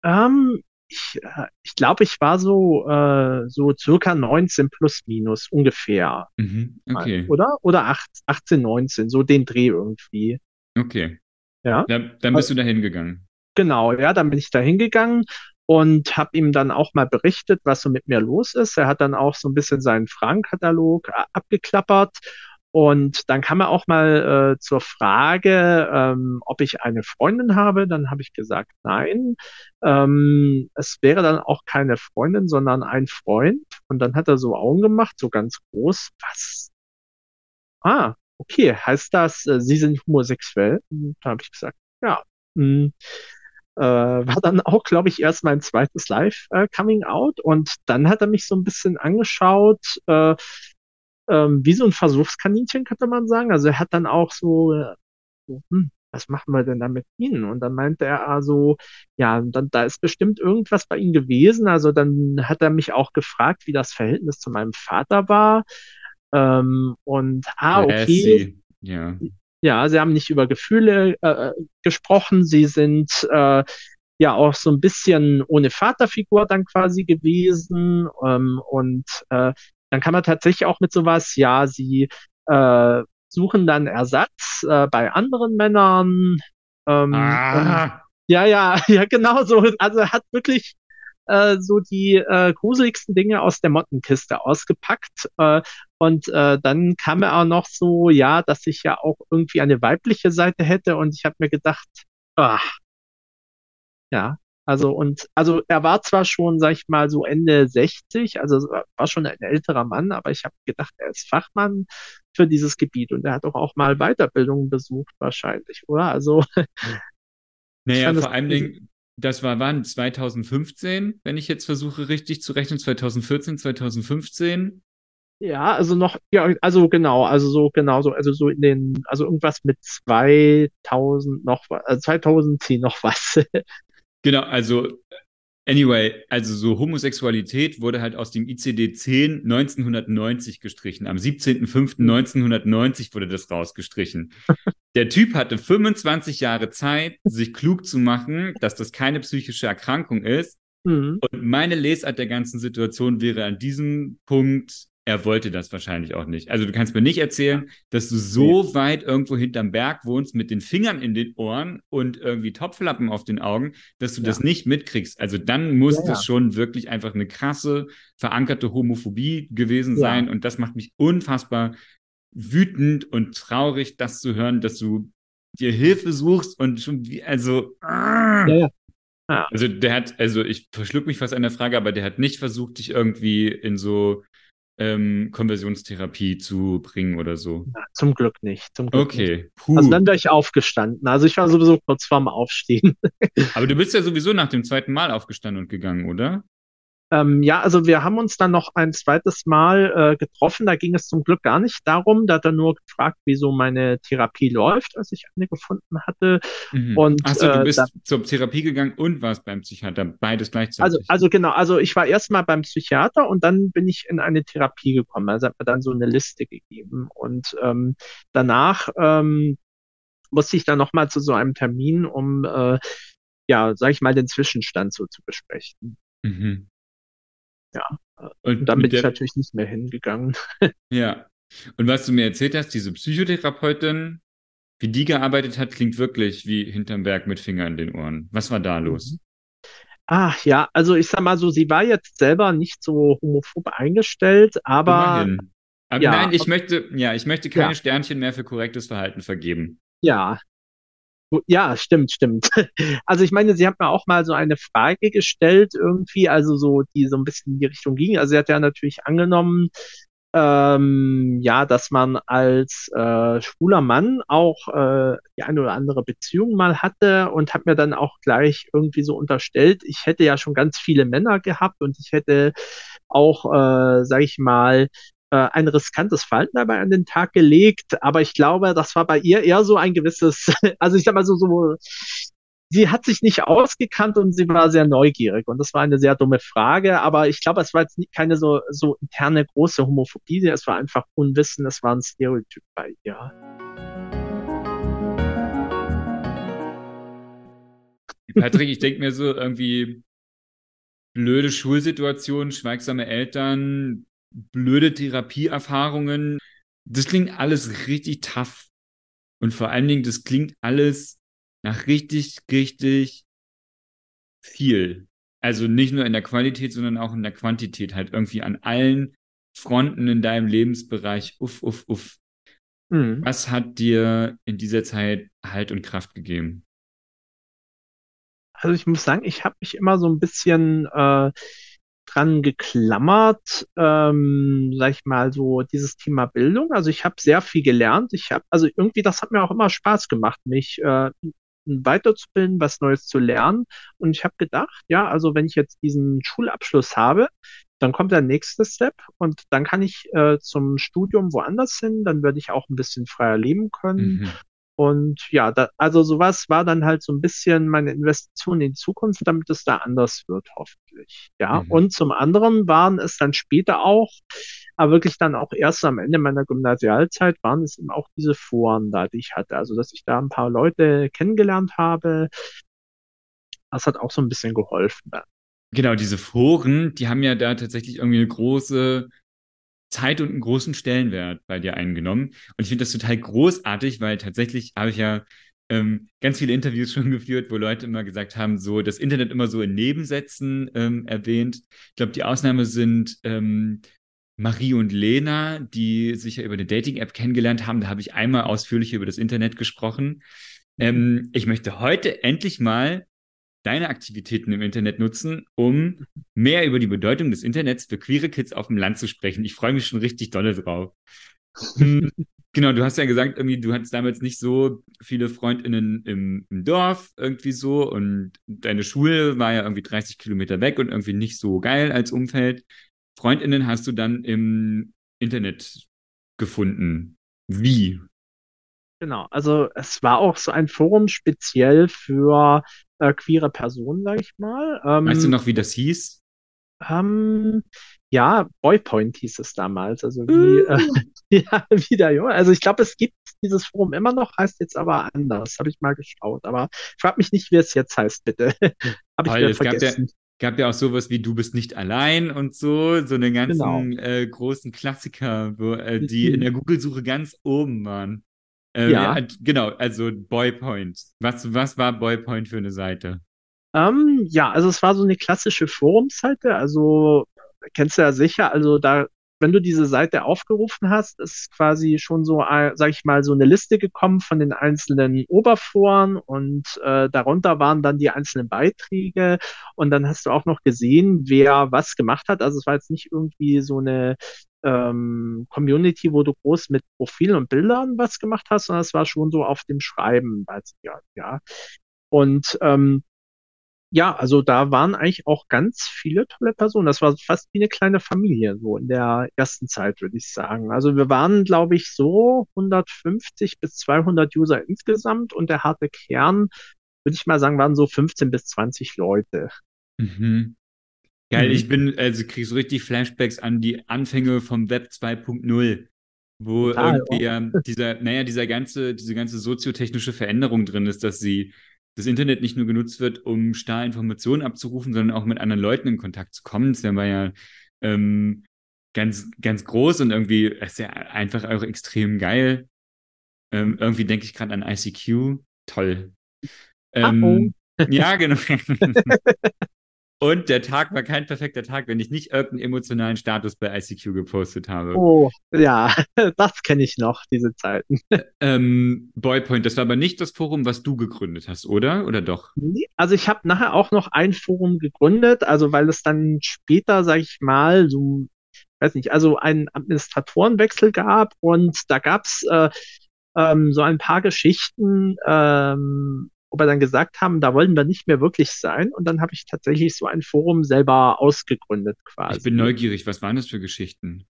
[SPEAKER 1] ähm, ich, äh, ich glaube, ich war so, äh, so circa 19 plus minus ungefähr.
[SPEAKER 2] Mhm, okay,
[SPEAKER 1] Oder? Oder 8, 18, 19, so den Dreh irgendwie.
[SPEAKER 2] okay.
[SPEAKER 1] Ja.
[SPEAKER 2] Da, dann
[SPEAKER 1] Äh,
[SPEAKER 2] bist du da hingegangen.
[SPEAKER 1] Genau, ja, dann bin ich da hingegangen und habe ihm dann auch mal berichtet, was so mit mir los ist. Er hat dann auch so ein bisschen seinen Fragenkatalog a- abgeklappert und dann kam er auch mal äh, zur Frage, ähm, ob ich eine Freundin habe. Dann habe ich gesagt, nein. Ähm, es wäre dann auch keine Freundin, sondern ein Freund. Und dann hat er so Augen gemacht, so ganz groß. Was? Ah, okay. Heißt das, äh, Sie sind homosexuell? Und da habe ich gesagt, ja. Hm äh, war dann auch, glaube ich, erst mein zweites Live-Coming-out und dann hat er mich so ein bisschen angeschaut, äh, ähm, wie so ein Versuchskaninchen, könnte man sagen. Also er hat dann auch so, äh, so hm, was machen wir denn da mit Ihnen? Und dann meinte er also, ja, dann, da ist bestimmt irgendwas bei Ihnen gewesen. Also dann hat er mich auch gefragt, wie das Verhältnis zu meinem Vater war. Ähm, und ah, okay.
[SPEAKER 2] Ja.
[SPEAKER 1] Ja, sie haben nicht über Gefühle äh, gesprochen, sie sind äh, ja auch so ein bisschen ohne Vaterfigur dann quasi gewesen. Ähm, und äh, dann kann man tatsächlich auch mit sowas, ja, sie äh, suchen dann Ersatz äh, bei anderen Männern. Ähm, und
[SPEAKER 2] Ah,
[SPEAKER 1] ja, ja, (laughs) ja, genau so. Also hat wirklich äh, so die äh, gruseligsten Dinge aus der Mottenkiste ausgepackt. Äh, und äh, dann kam er auch noch so, ja, dass ich ja auch irgendwie eine weibliche Seite hätte. Und ich habe mir gedacht, ah, ja. Also und also er war zwar schon, sag ich mal, so Ende 60, also war schon ein älterer Mann, aber ich habe gedacht, er ist Fachmann für dieses Gebiet und er hat doch auch mal Weiterbildungen besucht wahrscheinlich, oder? Also (laughs)
[SPEAKER 2] naja, vor allem. Dingen, das war wann? 2015, wenn ich jetzt versuche richtig zu rechnen, 2014, 2015.
[SPEAKER 1] Ja, also noch, ja, also genau, also so, genau so, also so in den, also irgendwas mit 2000 noch was, also 2010 noch was. (laughs)
[SPEAKER 2] Genau, also Anyway, also so Homosexualität wurde halt aus dem ICD-10 1990 gestrichen. Am 17.05.1990 wurde das rausgestrichen. (laughs) Der Typ hatte 25 Jahre Zeit, sich klug zu machen, dass das keine psychische Erkrankung ist.
[SPEAKER 1] Mhm.
[SPEAKER 2] Und meine Lesart der ganzen Situation wäre an diesem Punkt, er wollte das wahrscheinlich auch nicht. Also du kannst mir nicht erzählen, dass du
[SPEAKER 1] Nee.
[SPEAKER 2] so weit irgendwo hinterm Berg wohnst mit den Fingern in den Ohren und irgendwie Topflappen auf den Augen, dass du das
[SPEAKER 1] Ja,
[SPEAKER 2] nicht mitkriegst. Also dann
[SPEAKER 1] ja,
[SPEAKER 2] muss
[SPEAKER 1] ja,
[SPEAKER 2] das schon wirklich einfach eine krasse, verankerte Homophobie gewesen
[SPEAKER 1] ja,
[SPEAKER 2] sein. Und das macht mich unfassbar wütend und traurig, das zu hören, dass du dir Hilfe suchst und schon wie, also, ah.
[SPEAKER 1] ja, ja, ja.
[SPEAKER 2] Also der hat, also ich verschluck mich fast an der Frage, aber der hat nicht versucht, dich irgendwie in so ähm, Konversionstherapie zu bringen oder so.
[SPEAKER 1] Ja, Zum Glück nicht, zum Glück nicht.
[SPEAKER 2] Okay,
[SPEAKER 1] Also
[SPEAKER 2] puh.
[SPEAKER 1] dann wäre ich aufgestanden. Also ich war sowieso kurz vorm Aufstehen.
[SPEAKER 2] Aber du bist ja sowieso nach dem zweiten Mal aufgestanden und gegangen, oder?
[SPEAKER 1] Ähm, ja, also wir haben uns dann noch ein zweites Mal äh, getroffen. Da ging es zum Glück gar nicht darum. Da hat er nur gefragt, wieso meine Therapie läuft, als ich eine gefunden hatte.
[SPEAKER 2] Mhm.
[SPEAKER 1] Und
[SPEAKER 2] Ach so, du
[SPEAKER 1] äh,
[SPEAKER 2] bist zur Therapie gegangen und warst beim Psychiater, beides
[SPEAKER 1] also,
[SPEAKER 2] gleichzeitig.
[SPEAKER 1] also genau, also ich war erst mal beim Psychiater und dann bin ich in eine Therapie gekommen. Also hat mir dann so eine Liste gegeben. Und ähm, danach ähm, musste ich dann nochmal zu so einem Termin, um äh, ja, sag ich mal, den Zwischenstand so zu besprechen.
[SPEAKER 2] Mhm.
[SPEAKER 1] Ja, und dann bin
[SPEAKER 2] mit
[SPEAKER 1] ich
[SPEAKER 2] der,
[SPEAKER 1] natürlich nicht mehr hingegangen. (laughs)
[SPEAKER 2] ja. Und was du mir erzählt hast, diese Psychotherapeutin, wie die gearbeitet hat, klingt wirklich wie hinterm Berg mit Finger in den Ohren. Was war da
[SPEAKER 1] Mhm.
[SPEAKER 2] los?
[SPEAKER 1] Ah, ja, also ich sag mal so, sie war jetzt selber nicht so homophob eingestellt, aber
[SPEAKER 2] Immerhin. Aber
[SPEAKER 1] ja,
[SPEAKER 2] nein, ich möchte, ja, ich möchte keine
[SPEAKER 1] ja,
[SPEAKER 2] Sternchen mehr für korrektes Verhalten vergeben.
[SPEAKER 1] ja, ja, stimmt, stimmt. (laughs) Also ich meine, sie hat mir auch mal so eine Frage gestellt irgendwie, also so, die so ein bisschen in die Richtung ging. Also sie hat ja natürlich angenommen, ähm, ja, dass man als äh, schwuler Mann auch äh, die eine oder andere Beziehung mal hatte und hat mir dann auch gleich irgendwie so unterstellt, ich hätte ja schon ganz viele Männer gehabt und ich hätte auch, äh, sag ich mal, ein riskantes Verhalten dabei an den Tag gelegt. Aber ich glaube, das war bei ihr eher so ein gewisses, (laughs) also ich sag mal so, so sie hat sich nicht ausgekannt und sie war sehr neugierig. Und das war eine sehr dumme Frage. Aber ich glaube, es war jetzt keine so, so interne große Homophobie. Es war einfach Unwissen. Es war ein Stereotyp bei ihr.
[SPEAKER 2] Patrick, ich denke mir so irgendwie blöde Schulsituationen, schweigsame Eltern, blöde Therapieerfahrungen. Das klingt alles richtig tough. Und vor allen Dingen, das klingt alles nach richtig, richtig viel. Also nicht nur in der Qualität, sondern auch in der Quantität. Halt irgendwie an allen Fronten in deinem Lebensbereich. Uff, uff, uff. Mhm. Was hat dir in dieser Zeit Halt und Kraft gegeben?
[SPEAKER 1] Also ich muss sagen, ich habe mich immer so ein bisschen äh, dran geklammert, ähm, sag ich mal, so dieses Thema Bildung. Also ich habe sehr viel gelernt. Ich habe, also irgendwie, das hat mir auch immer Spaß gemacht, mich äh, weiterzubilden, was Neues zu lernen. Und ich habe gedacht, ja, also wenn ich jetzt diesen Schulabschluss habe, dann kommt der nächste Step und dann kann ich äh, zum Studium woanders hin, dann würde ich auch ein bisschen freier leben können. Mhm. Und ja, da, also sowas war dann halt so ein bisschen meine Investition in die Zukunft, damit es da anders wird, hoffentlich. Ja, mhm. und zum anderen waren es dann später auch, aber wirklich dann auch erst am Ende meiner Gymnasialzeit waren es eben auch diese Foren da, die ich hatte. Also, dass ich da ein paar Leute kennengelernt habe, das hat auch so ein bisschen geholfen dann.
[SPEAKER 2] Genau, diese Foren, die haben ja da tatsächlich irgendwie eine große Zeit und einen großen Stellenwert bei dir eingenommen. Und ich finde das total großartig, weil tatsächlich habe ich ja ähm, ganz viele Interviews (laughs) schon geführt, wo Leute immer gesagt haben, so das Internet immer so in Nebensätzen ähm, erwähnt. Ich glaube, die Ausnahme sind ähm, Marie und Lena, die sich ja über eine Dating-App kennengelernt haben. Da habe ich einmal ausführlich über das Internet gesprochen. Ähm, ich möchte heute endlich mal deine Aktivitäten im Internet nutzen, um mehr über die Bedeutung des Internets für queere Kids auf dem Land zu sprechen. Ich freue mich schon richtig dolle drauf. Hm, genau, du hast ja gesagt, irgendwie, du hattest damals nicht so viele FreundInnen im, im, Dorf irgendwie so und deine Schule war ja irgendwie 30 Kilometer weg und irgendwie nicht so geil als Umfeld. FreundInnen hast du dann im Internet gefunden. Wie?
[SPEAKER 1] Genau, also es war auch so ein Forum speziell für äh, queere Personen, sag ich mal.
[SPEAKER 2] Ähm, weißt du noch, wie das hieß?
[SPEAKER 1] Ähm, ja, Boypoint hieß es damals. Also wie, äh, (laughs) ja, wieder, ja. Also ich glaube, es gibt dieses Forum immer noch, heißt jetzt aber anders. Habe ich mal geschaut. Aber frag mich nicht, wie es jetzt heißt, bitte. (laughs)
[SPEAKER 2] Habe ich wieder vergessen. Gab ja, auch sowas wie Du bist nicht allein und so, so einen ganzen genau. äh, großen Klassiker, wo, äh, die in der Google-Suche ganz oben waren. Äh, ja. ja. Genau, also Boypoint. Was, was war Boypoint für eine Seite?
[SPEAKER 1] Ähm, ja, also es war so eine klassische Forumsseite, also kennst du ja sicher, also da, wenn du diese Seite aufgerufen hast, ist quasi schon so, äh, sag ich mal, so eine Liste gekommen von den einzelnen Oberforen und äh, darunter waren dann die einzelnen Beiträge und dann hast du auch noch gesehen, wer was gemacht hat. Also es war jetzt nicht irgendwie so eine ähm, Community, wo du groß mit Profilen und Bildern was gemacht hast, sondern es war schon so auf dem Schreiben basiert, ja. Und ähm, ja, also da waren eigentlich auch ganz viele tolle Personen. Das war fast wie eine kleine Familie, so in der ersten Zeit, würde ich sagen. Also wir waren, glaube ich, so 150 bis 200 User insgesamt und der harte Kern, würde ich mal sagen, waren so 15 bis 20 Leute.
[SPEAKER 2] Mhm. Geil, mhm. ich bin, also krieg so richtig Flashbacks an die Anfänge vom Web 2.0, wo Total, irgendwie ja dieser, naja, dieser ganze, diese ganze soziotechnische Veränderung drin ist, dass sie das Internet nicht nur genutzt wird, um starr Informationen abzurufen, sondern auch mit anderen Leuten in Kontakt zu kommen. Das war ja ähm, ganz, ganz groß und irgendwie ist ja einfach auch extrem geil. Ähm, irgendwie denke ich gerade an ICQ. Toll. Ähm, ja, genau. (laughs) (laughs) Und der Tag war kein perfekter Tag, wenn ich nicht irgendeinen emotionalen Status bei ICQ gepostet habe.
[SPEAKER 1] Oh, ja, (laughs) das kenne ich noch, diese Zeiten.
[SPEAKER 2] Ähm, Boypoint, das war aber nicht das Forum, was du gegründet hast, oder? Oder doch?
[SPEAKER 1] Also ich habe nachher auch noch ein Forum gegründet, also weil es dann später, sag ich mal, so, weiß nicht, also einen Administratorenwechsel gab und da gab's äh, ähm, so ein paar Geschichten, ähm, wo wir dann gesagt haben, da wollen wir nicht mehr wirklich sein. Und dann habe ich tatsächlich so ein Forum selber ausgegründet quasi.
[SPEAKER 2] Ich bin neugierig, was waren das für Geschichten?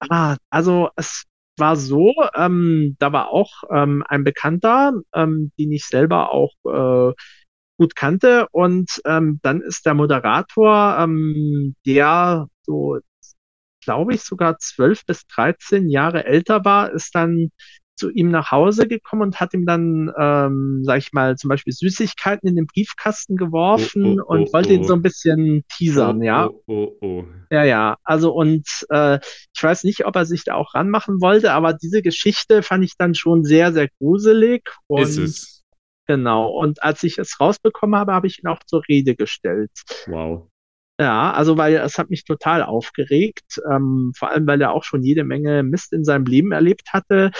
[SPEAKER 1] Ah, also es war so, ähm, da war auch ähm, ein Bekannter, ähm, den ich selber auch äh, gut kannte. Und ähm, dann ist der Moderator, ähm, der so, glaube ich, sogar zwölf bis dreizehn Jahre älter war, ist dann zu ihm nach Hause gekommen und hat ihm dann, ähm, sag ich mal, zum Beispiel Süßigkeiten in den Briefkasten geworfen
[SPEAKER 2] Oh, oh,
[SPEAKER 1] und
[SPEAKER 2] oh,
[SPEAKER 1] wollte ihn
[SPEAKER 2] oh.
[SPEAKER 1] so ein bisschen teasern,
[SPEAKER 2] oh,
[SPEAKER 1] ja.
[SPEAKER 2] Oh, oh, oh.
[SPEAKER 1] Ja, ja. Also und äh, ich weiß nicht, ob er sich da auch ranmachen wollte, aber diese Geschichte fand ich dann schon sehr, sehr gruselig. Und
[SPEAKER 2] Ist es.
[SPEAKER 1] genau. Und als ich es rausbekommen habe, habe ich ihn auch zur Rede gestellt.
[SPEAKER 2] Wow.
[SPEAKER 1] Ja, also weil es hat mich total aufgeregt, ähm, vor allem weil er auch schon jede Menge Mist in seinem Leben erlebt hatte.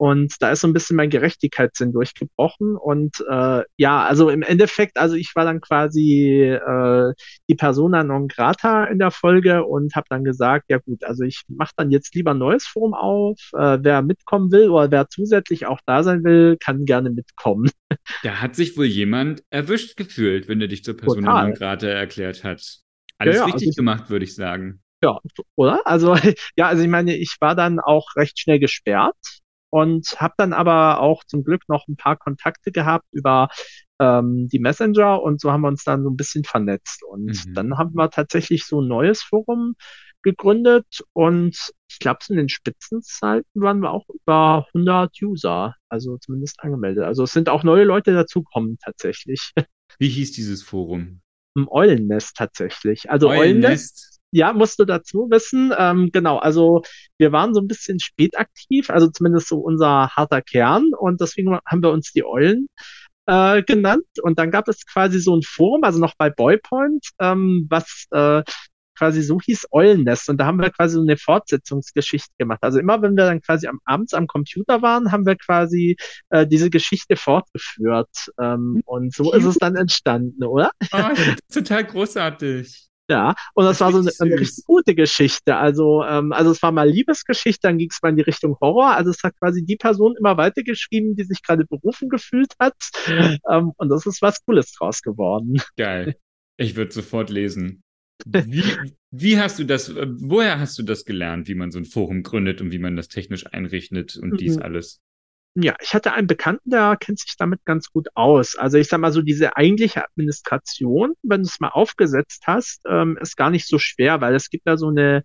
[SPEAKER 1] Und da ist so ein bisschen mein Gerechtigkeitssinn durchgebrochen. Und äh, ja, also im Endeffekt, also ich war dann quasi äh, die Persona non grata in der Folge und habe dann gesagt, ja gut, also ich mache dann jetzt lieber ein neues Forum auf. Äh, wer mitkommen will oder wer zusätzlich auch da sein will, kann gerne mitkommen. (laughs)
[SPEAKER 2] Da hat sich wohl jemand erwischt gefühlt, wenn er dich zur Persona
[SPEAKER 1] Total.
[SPEAKER 2] non grata erklärt hat. Alles
[SPEAKER 1] Ja, ja,
[SPEAKER 2] richtig
[SPEAKER 1] also
[SPEAKER 2] gemacht, würde ich sagen.
[SPEAKER 1] Ja, oder? Also, (laughs) ja, also ich meine, ich war dann auch recht schnell gesperrt und habe dann aber auch zum Glück noch ein paar Kontakte gehabt über ähm, die Messenger und so haben wir uns dann so ein bisschen vernetzt. Und
[SPEAKER 2] Mhm.
[SPEAKER 1] dann haben wir tatsächlich so ein neues Forum gegründet und ich glaube, in den Spitzenzeiten waren wir auch über 100 User, also zumindest angemeldet. Also es sind auch neue Leute dazugekommen tatsächlich. (laughs)
[SPEAKER 2] Wie hieß dieses Forum?
[SPEAKER 1] Im Eulennest tatsächlich. Also Eulennest
[SPEAKER 2] Eulennest?
[SPEAKER 1] Ja, musst du dazu wissen. Ähm, genau, also wir waren so ein bisschen spät aktiv, also zumindest so unser harter Kern und deswegen haben wir uns die Eulen äh, genannt. Und dann gab es quasi so ein Forum, also noch bei Boypoint, ähm, was äh, quasi so hieß Eulennest. Und da haben wir quasi so eine Fortsetzungsgeschichte gemacht. Also immer, wenn wir dann quasi am abends am Computer waren, haben wir quasi äh, diese Geschichte fortgeführt. Ähm, und so ist es dann entstanden, oder?
[SPEAKER 2] Oh, (laughs) total großartig.
[SPEAKER 1] Ja, und das,
[SPEAKER 2] Das
[SPEAKER 1] war so eine,
[SPEAKER 2] richtig
[SPEAKER 1] eine richtig gute Geschichte. Also, ähm, also es war mal Liebesgeschichte, dann ging es mal in die Richtung Horror. Also es hat quasi die Person immer weitergeschrieben, die sich gerade berufen gefühlt hat. Ähm, und das ist was Cooles draus geworden.
[SPEAKER 2] Geil. Ich würde sofort lesen. (laughs) Wie, wie hast du das, äh, woher hast du das gelernt, wie man so ein Forum gründet und wie man das technisch einrichtet und dies
[SPEAKER 1] Mhm.
[SPEAKER 2] alles?
[SPEAKER 1] Ja, ich hatte einen Bekannten, der kennt sich damit ganz gut aus. Also ich sag mal so, diese eigentliche Administration, wenn du es mal aufgesetzt hast, ähm, ist gar nicht so schwer, weil es gibt da so eine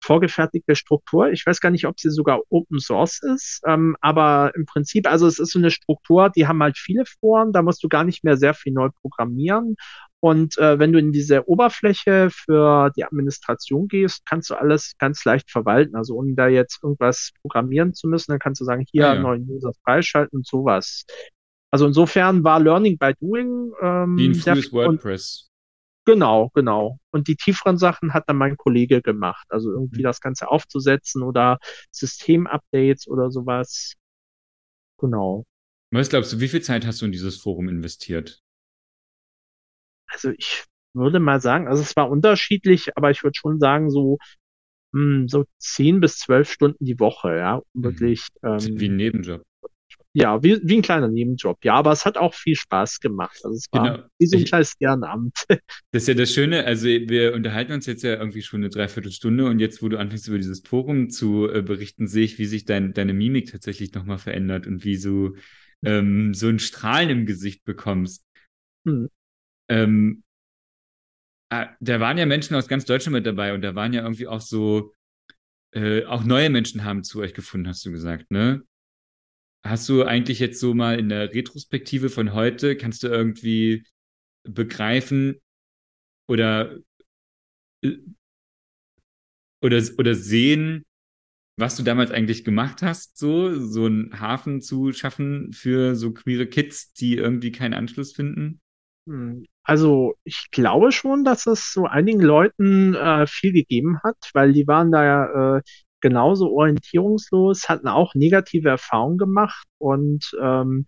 [SPEAKER 1] vorgefertigte Struktur. Ich weiß gar nicht, ob sie sogar Open Source ist, ähm, aber im Prinzip, also es ist so eine Struktur, die haben halt viele Foren, da musst du gar nicht mehr sehr viel neu programmieren. Und äh, wenn du in diese Oberfläche für die Administration gehst, kannst du alles ganz leicht verwalten. Also ohne da jetzt irgendwas programmieren zu müssen, dann kannst du sagen, hier
[SPEAKER 2] Ah, ja.
[SPEAKER 1] neuen User freischalten und sowas. Also insofern war Learning by Doing ähm,
[SPEAKER 2] Wie ein frühes WordPress.
[SPEAKER 1] Genau, genau. Und die tieferen Sachen hat dann mein Kollege gemacht. Also irgendwie
[SPEAKER 2] Mhm.
[SPEAKER 1] das Ganze aufzusetzen oder Systemupdates oder sowas. Genau.
[SPEAKER 2] Was glaubst du, wie viel Zeit hast du in dieses Forum investiert?
[SPEAKER 1] Also ich würde mal sagen, also es war unterschiedlich, aber ich würde schon sagen, so, hm, so zehn bis zwölf Stunden die Woche, ja.
[SPEAKER 2] Mhm.
[SPEAKER 1] Wirklich,
[SPEAKER 2] ist Wie ein
[SPEAKER 1] ähm,
[SPEAKER 2] Nebenjob.
[SPEAKER 1] ja, wie, wie ein kleiner Nebenjob. Ja, aber es hat auch viel Spaß gemacht. Also es war
[SPEAKER 2] Genau.
[SPEAKER 1] wie so ein kleines Ehrenamt. (laughs)
[SPEAKER 2] das ist ja das Schöne, also wir unterhalten uns jetzt ja irgendwie schon eine Dreiviertelstunde und jetzt, wo du anfängst, über dieses Forum zu äh, berichten, sehe ich, wie sich dein, deine Mimik tatsächlich nochmal verändert und wie du ähm, so ein Strahlen im Gesicht bekommst.
[SPEAKER 1] Hm.
[SPEAKER 2] Ähm, ah, da waren ja Menschen aus ganz Deutschland mit dabei und da waren ja irgendwie auch so, äh, auch neue Menschen haben zu euch gefunden, hast du gesagt, ne? Hast du eigentlich jetzt so mal in der Retrospektive von heute, kannst du irgendwie begreifen oder, äh, oder, oder sehen, was du damals eigentlich gemacht hast, so, so einen Hafen zu schaffen für so queere Kids, die irgendwie keinen Anschluss finden?
[SPEAKER 1] Hm, Also ich glaube schon, dass es so einigen Leuten äh, viel gegeben hat, weil die waren da ja äh, genauso orientierungslos, hatten auch negative Erfahrungen gemacht und ähm,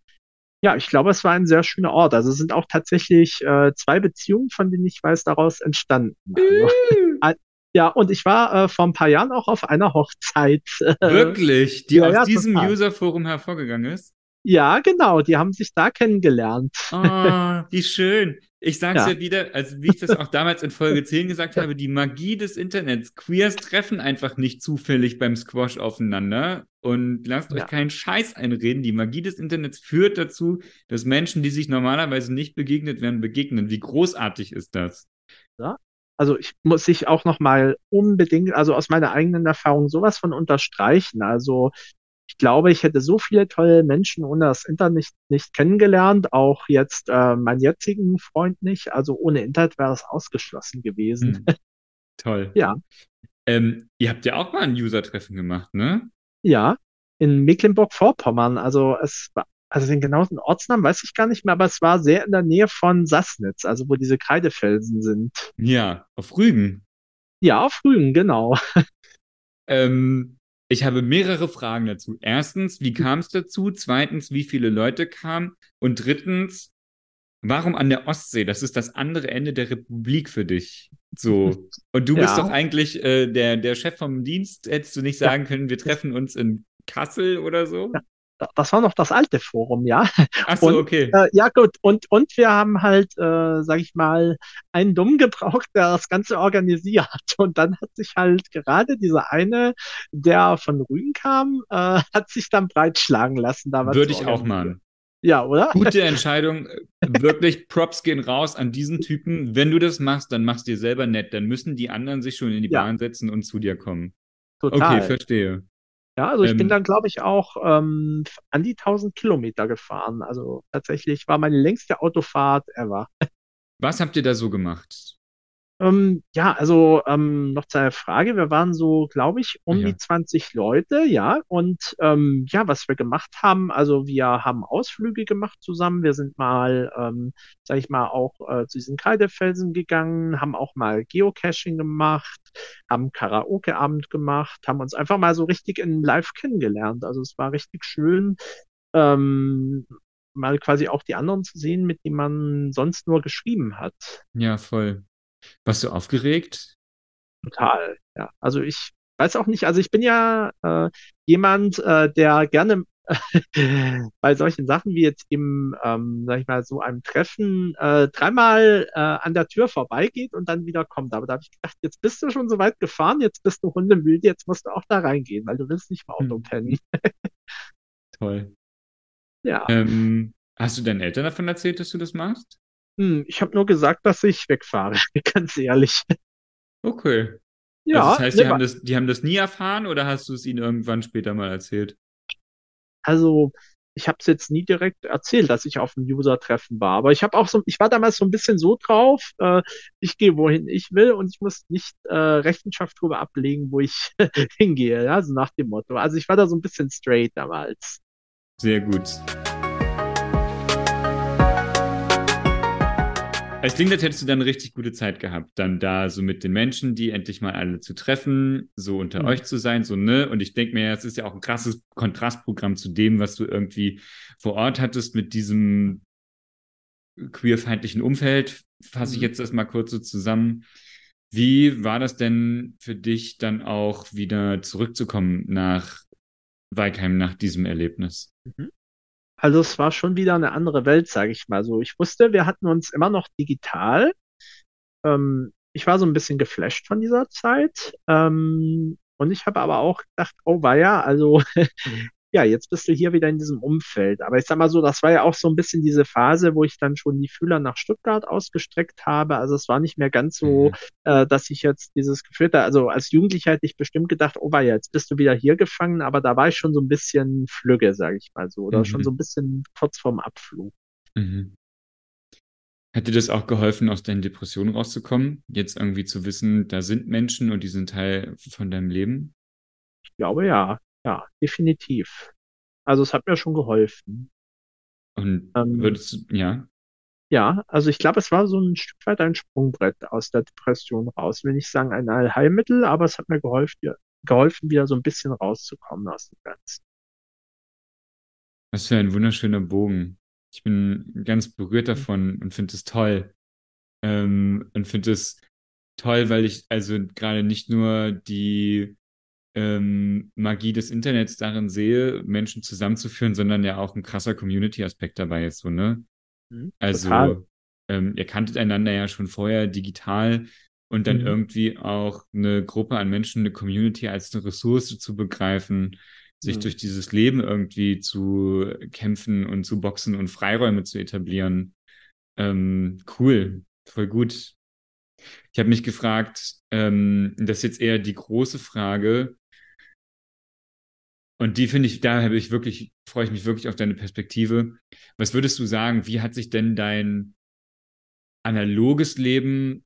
[SPEAKER 1] ja, ich glaube, es war ein sehr schöner Ort. Also es sind auch tatsächlich äh, zwei Beziehungen, von denen ich weiß, daraus entstanden. Also, äh, ja, und ich war äh, vor ein paar Jahren auch auf einer Hochzeit. (laughs)
[SPEAKER 2] Wirklich, die
[SPEAKER 1] ja,
[SPEAKER 2] aus
[SPEAKER 1] ja,
[SPEAKER 2] diesem
[SPEAKER 1] total.
[SPEAKER 2] Userforum hervorgegangen ist?
[SPEAKER 1] Ja, genau, die haben sich da kennengelernt.
[SPEAKER 2] Oh, (laughs) wie schön. Ich sag's
[SPEAKER 1] Ja.
[SPEAKER 2] ja wieder, also wie ich das auch damals in Folge 10 gesagt habe, die Magie des Internets. Queers treffen einfach nicht zufällig beim Squash aufeinander und lasst euch
[SPEAKER 1] Ja.
[SPEAKER 2] keinen Scheiß einreden. Die Magie des Internets führt dazu, dass Menschen, die sich normalerweise nicht begegnet werden, begegnen. Wie großartig ist das?
[SPEAKER 1] Also ich muss sich auch noch mal unbedingt, also aus meiner eigenen Erfahrung sowas von unterstreichen. Also ich glaube, ich hätte so viele tolle Menschen ohne das Internet nicht, nicht kennengelernt, auch jetzt äh, meinen jetzigen Freund nicht. Also ohne Internet wäre es ausgeschlossen gewesen.
[SPEAKER 2] Hm. Toll. (laughs)
[SPEAKER 1] Ja.
[SPEAKER 2] Ähm, ihr habt ja auch mal ein User-Treffen gemacht, ne?
[SPEAKER 1] Ja, in Mecklenburg-Vorpommern. Also es war, also den genauen Ortsnamen weiß ich gar nicht mehr, aber es war sehr in der Nähe von Sassnitz, also wo diese Kreidefelsen sind.
[SPEAKER 2] Ja, auf Rügen.
[SPEAKER 1] Ja, auf Rügen, genau. (laughs)
[SPEAKER 2] Ähm, ich habe mehrere Fragen dazu. Erstens, wie kam es dazu? Zweitens, wie viele Leute kamen? Und drittens, warum an der Ostsee? Das ist das andere Ende der Republik für dich. So. Und du bist
[SPEAKER 1] Ja.
[SPEAKER 2] doch eigentlich äh, der, der Chef vom Dienst. Hättest du nicht sagen können, wir treffen uns in Kassel oder so?
[SPEAKER 1] Das war noch das alte Forum, ja.
[SPEAKER 2] Ach so,
[SPEAKER 1] Und,
[SPEAKER 2] okay.
[SPEAKER 1] Äh, ja, gut. Und, und wir haben halt, äh, sag ich mal, einen Dumm gebraucht, der das Ganze organisiert. (laughs) Und dann hat sich halt gerade dieser eine, der von Rügen kam, äh, (laughs) hat sich dann breitschlagen lassen, da was
[SPEAKER 2] Würde ich auch machen.
[SPEAKER 1] Ja, oder?
[SPEAKER 2] Gute (laughs) Entscheidung. Wirklich, Props gehen raus an diesen Typen. Wenn du das machst, dann machst dir selber nett. Dann müssen die anderen sich schon in die
[SPEAKER 1] Ja.
[SPEAKER 2] Bahn setzen und zu dir kommen.
[SPEAKER 1] Total.
[SPEAKER 2] Okay, verstehe.
[SPEAKER 1] Ja, also ich bin
[SPEAKER 2] Ähm,
[SPEAKER 1] dann, glaube ich, auch ähm, an die 1000 Kilometer gefahren. Also tatsächlich war meine längste Autofahrt ever.
[SPEAKER 2] Was habt ihr da so gemacht?
[SPEAKER 1] Ähm, ja, also ähm, noch zur Frage, wir waren so, glaube ich, um
[SPEAKER 2] Ja.
[SPEAKER 1] die 20 Leute, ja. Und ähm, ja, was wir gemacht haben, also wir haben Ausflüge gemacht zusammen. Wir sind mal, ähm, sag ich mal, auch äh, zu diesen Kreidefelsen gegangen, haben auch mal Geocaching gemacht, haben Karaoke-Abend gemacht, haben uns einfach mal so richtig in Live kennengelernt. Also es war richtig schön, ähm, mal quasi auch die anderen zu sehen, mit denen man sonst nur geschrieben hat.
[SPEAKER 2] Ja, voll. Warst du aufgeregt?
[SPEAKER 1] Total, ja. Also ich weiß auch nicht, also ich bin ja äh, jemand, äh, der gerne (laughs) bei solchen Sachen wie jetzt im, ähm, sag ich mal, so einem Treffen äh, dreimal äh, an der Tür vorbeigeht und dann wieder kommt. Aber da habe ich gedacht, jetzt bist du schon so weit gefahren, jetzt bist du hundemüde, jetzt musst du auch da reingehen, weil du willst nicht im Auto
[SPEAKER 2] Hm.
[SPEAKER 1] pennen.
[SPEAKER 2] Toll. (laughs)
[SPEAKER 1] Ja.
[SPEAKER 2] Ähm, hast du deinen Eltern davon erzählt, dass du das machst?
[SPEAKER 1] Hm, ich habe nur gesagt, dass ich wegfahre, (laughs) ganz ehrlich.
[SPEAKER 2] Okay. Also
[SPEAKER 1] Ja,
[SPEAKER 2] das heißt,
[SPEAKER 1] ne,
[SPEAKER 2] die haben das, die haben das nie erfahren oder hast du es ihnen irgendwann später mal erzählt?
[SPEAKER 1] Also, ich habe es jetzt nie direkt erzählt, dass ich auf einem User-Treffen war. Aber ich habe auch so, ich war damals so ein bisschen so drauf, äh, ich gehe wohin ich will und ich muss nicht äh, Rechenschaft darüber ablegen, wo ich (laughs) hingehe, ja, so nach dem Motto. Also ich war da so ein bisschen straight damals.
[SPEAKER 2] Sehr gut. Es klingt, als hättest du dann eine richtig gute Zeit gehabt, dann da so mit den Menschen, die endlich mal alle zu treffen, so unter
[SPEAKER 1] Mhm.
[SPEAKER 2] euch zu sein, so, ne? Und ich denke mir, es ist ja auch ein krasses Kontrastprogramm zu dem, was du irgendwie vor Ort hattest mit diesem queerfeindlichen Umfeld. Fasse ich
[SPEAKER 1] Mhm.
[SPEAKER 2] jetzt das mal kurz so zusammen. Wie war das denn für dich dann auch wieder zurückzukommen nach Weikheim, nach diesem Erlebnis?
[SPEAKER 1] Also es war schon wieder eine andere Welt, sage ich mal so. Ich wusste, wir hatten uns immer noch digital. Ähm, ich war so ein bisschen geflasht von dieser Zeit. Ähm, und ich habe aber auch gedacht, oh weia, also (laughs) ja, jetzt bist du hier wieder in diesem Umfeld. Aber ich sag mal so, das war ja auch so ein bisschen diese Phase, wo ich dann schon die Fühler nach Stuttgart ausgestreckt habe. Also es war nicht mehr ganz so,
[SPEAKER 2] Mhm.
[SPEAKER 1] äh, dass ich jetzt dieses Gefühl hatte, also als Jugendlicher hätte ich bestimmt gedacht, oh jetzt bist du wieder hier gefangen, aber da war ich schon so ein bisschen flügge, sage ich mal so, oder
[SPEAKER 2] Mhm.
[SPEAKER 1] schon so ein bisschen kurz vorm Abflug.
[SPEAKER 2] Mhm. Hat dir das auch geholfen, aus deinen Depressionen rauszukommen? Jetzt irgendwie zu wissen, da sind Menschen und die sind Teil von deinem Leben?
[SPEAKER 1] Ich glaube ja, ja, definitiv. Also es hat mir schon geholfen.
[SPEAKER 2] Und
[SPEAKER 1] Ähm,
[SPEAKER 2] würdest du, ja,
[SPEAKER 1] Ja, also ich glaube, es war so ein Stück weit ein Sprungbrett aus der Depression raus. Will nicht sagen ein Allheilmittel, aber es hat mir geholfen, geholfen, wieder so ein bisschen rauszukommen aus dem Ganzen.
[SPEAKER 2] was für ein wunderschöner Bogen. Ich bin ganz berührt davon und finde es toll. Ähm, und finde es toll, weil ich also gerade nicht nur die ähm, Magie des Internets darin sehe, Menschen zusammenzuführen, sondern ja auch ein krasser Community-Aspekt dabei ist, so, ne?
[SPEAKER 1] Mhm,
[SPEAKER 2] Also, ähm, ihr kanntet einander ja schon vorher digital und dann
[SPEAKER 1] Mhm.
[SPEAKER 2] irgendwie auch eine Gruppe an Menschen, eine Community als eine Ressource zu begreifen, sich
[SPEAKER 1] Mhm.
[SPEAKER 2] durch dieses Leben irgendwie zu kämpfen und zu boxen und Freiräume zu etablieren. Ähm, cool, voll gut. Ich habe mich gefragt, ähm, das ist jetzt eher die große Frage, Und die finde ich, da habe ich wirklich, freue ich mich wirklich auf deine Perspektive. Was würdest du sagen, wie hat sich denn dein analoges Leben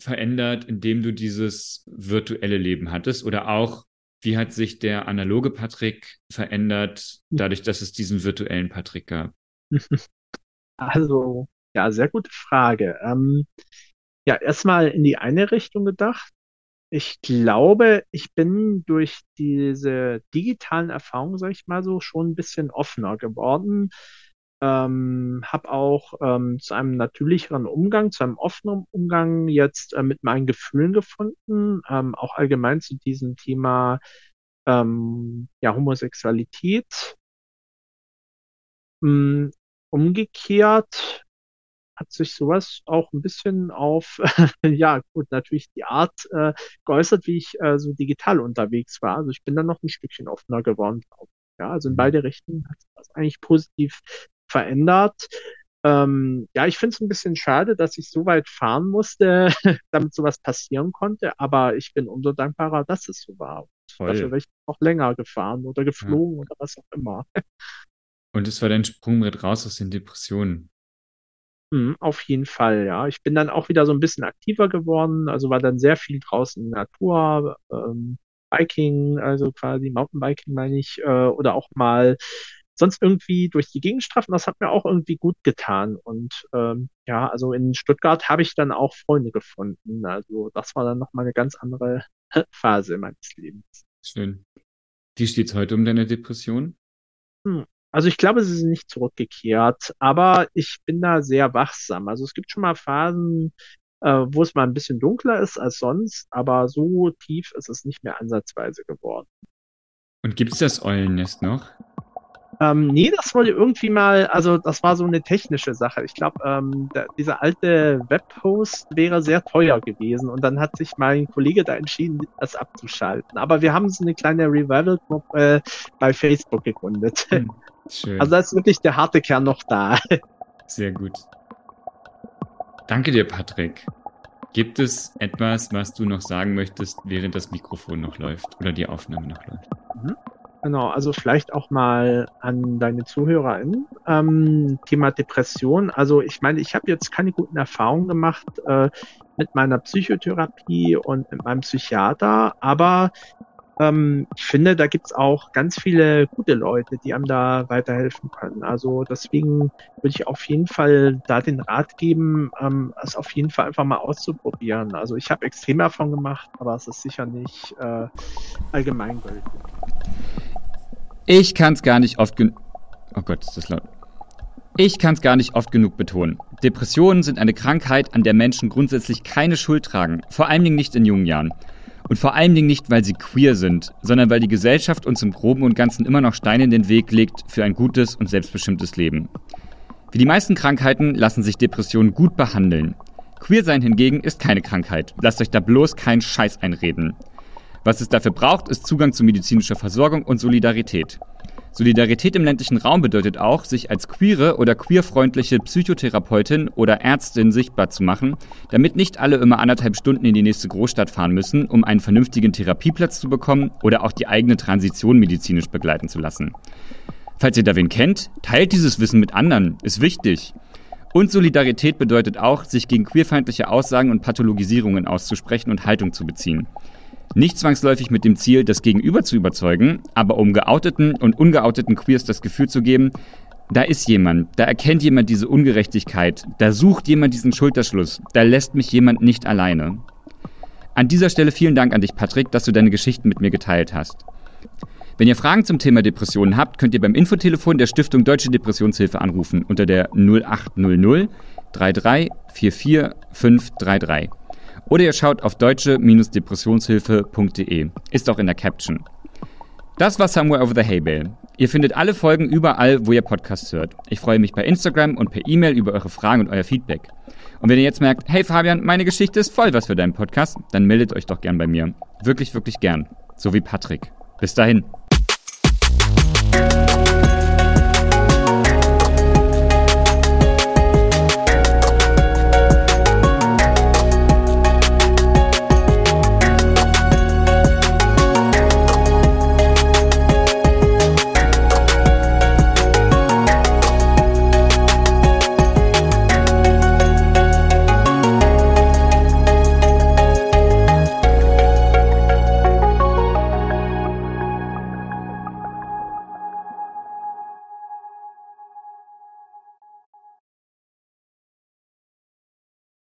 [SPEAKER 2] verändert, indem du dieses virtuelle Leben hattest? Oder auch, wie hat sich der analoge Patrick verändert, dadurch, dass es diesen virtuellen Patrick gab? (laughs)
[SPEAKER 1] Also, ja, sehr gute Frage. Ähm, ja, erstmal in die eine Richtung gedacht. Ich glaube, ich bin durch diese digitalen Erfahrungen, sag ich mal so, schon ein bisschen offener geworden. Ähm, habe auch ähm, zu einem natürlicheren Umgang, zu einem offeneren Umgang jetzt äh, mit meinen Gefühlen gefunden, ähm, auch allgemein zu diesem Thema ähm, ja, Homosexualität. Ähm, umgekehrt hat sich sowas auch ein bisschen auf, (laughs) ja, gut, natürlich die Art äh, geäußert, wie ich äh, so digital unterwegs war. Also ich bin dann noch ein Stückchen offener geworden, glaube ich. Ja, also in mhm. beide Richtungen hat sich das eigentlich positiv verändert. Ähm, ja, ich finde es ein bisschen schade, dass ich so weit fahren musste, (laughs) damit sowas passieren konnte, aber ich bin umso dankbarer, dass es so war. Voll. Dafür wäre ich noch länger gefahren oder geflogen ja. oder was auch immer.
[SPEAKER 2] Und es war dein Sprungbrett raus aus den Depressionen.
[SPEAKER 1] Mhm, auf jeden Fall, ja. Ich bin dann auch wieder so ein bisschen aktiver geworden, also war dann sehr viel draußen in der Natur, ähm, Biking, also quasi Mountainbiking meine ich, äh, oder auch mal sonst irgendwie durch die Gegend straffen. Das hat mir auch irgendwie gut getan. Und ähm, ja, also in Stuttgart habe ich dann auch Freunde gefunden. Also das war dann nochmal eine ganz andere (laughs) Phase meines Lebens.
[SPEAKER 2] Schön. Wie steht's heute um deine Depression?
[SPEAKER 1] Hm. Also ich glaube, sie sind nicht zurückgekehrt, aber ich bin da sehr wachsam. Also es gibt schon mal Phasen, äh, wo es mal ein bisschen dunkler ist als sonst, aber so tief ist es nicht mehr ansatzweise geworden.
[SPEAKER 2] Und gibt es das Eulennest noch?
[SPEAKER 1] Ähm, nee, das wurde irgendwie mal, also das war so eine technische Sache. Ich glaube, ähm, dieser alte Webhost wäre sehr teuer gewesen und dann hat sich mein Kollege da entschieden, das abzuschalten. Aber wir haben so eine kleine Revival-Gruppe äh, bei Facebook gegründet. Hm, (laughs) schön. Also da ist wirklich der harte Kern noch da.
[SPEAKER 2] Sehr gut. Danke dir, Patrick. Gibt es etwas, was du noch sagen möchtest, während das Mikrofon noch läuft oder die Aufnahme noch läuft? Mhm.
[SPEAKER 1] Genau, also vielleicht auch mal an deine ZuhörerInnen. Ähm, Thema Depression. Also ich meine, ich habe jetzt keine guten Erfahrungen gemacht äh, mit meiner Psychotherapie und mit meinem Psychiater, aber ähm, ich finde, da gibt's auch ganz viele gute Leute, die einem da weiterhelfen können. Also deswegen würde ich auf jeden Fall da den Rat geben, ähm, es auf jeden Fall einfach mal auszuprobieren. Also ich habe extrem davon gemacht, aber es ist sicher nicht äh, allgemeingültig.
[SPEAKER 2] Ich kann es gar nicht oft genug. Oh Gott, ist das laut. Ich kann es gar nicht oft genug betonen. Depressionen sind eine Krankheit, an der Menschen grundsätzlich keine Schuld tragen, vor allen Dingen nicht in jungen Jahren. Und vor allen Dingen nicht, weil sie queer sind, sondern weil die Gesellschaft uns im Groben und Ganzen immer noch Steine in den Weg legt für ein gutes und selbstbestimmtes Leben. Wie die meisten Krankheiten lassen sich Depressionen gut behandeln. Queer sein hingegen ist keine Krankheit. Lasst euch da bloß keinen Scheiß einreden. Was es dafür braucht, ist Zugang zu medizinischer Versorgung und Solidarität. Solidarität im ländlichen Raum bedeutet auch, sich als queere oder queerfreundliche Psychotherapeutin oder Ärztin sichtbar zu machen, damit nicht alle immer anderthalb Stunden in die nächste Großstadt fahren müssen, um einen vernünftigen Therapieplatz zu bekommen oder auch die eigene Transition medizinisch begleiten zu lassen. Falls ihr da wen kennt, teilt dieses Wissen mit anderen, ist wichtig. Und Solidarität bedeutet auch, sich gegen queerfeindliche Aussagen und Pathologisierungen auszusprechen und Haltung zu beziehen. Nicht zwangsläufig mit dem Ziel, das Gegenüber zu überzeugen, aber um geouteten und ungeouteten Queers das Gefühl zu geben, da ist jemand, da erkennt jemand diese Ungerechtigkeit, da sucht jemand diesen Schulterschluss, da lässt mich jemand nicht alleine. An dieser Stelle vielen Dank an dich, Patrick, dass du deine Geschichten mit mir geteilt hast. Wenn ihr Fragen zum Thema Depressionen habt, könnt ihr beim Infotelefon der Stiftung Deutsche Depressionshilfe anrufen unter der 0800 33 44 533. Oder ihr schaut auf deutsche-depressionshilfe.de. Ist auch in der Caption. Das war Somewhere Over the Hay Bale. Ihr findet alle Folgen überall, wo ihr Podcasts hört. Ich freue mich bei Instagram und per E-Mail über eure Fragen und euer Feedback. Und wenn ihr jetzt merkt, hey Fabian, meine Geschichte ist voll was für deinen Podcast, dann meldet euch doch gern bei mir. Wirklich, wirklich gern. So wie Patrick. Bis dahin.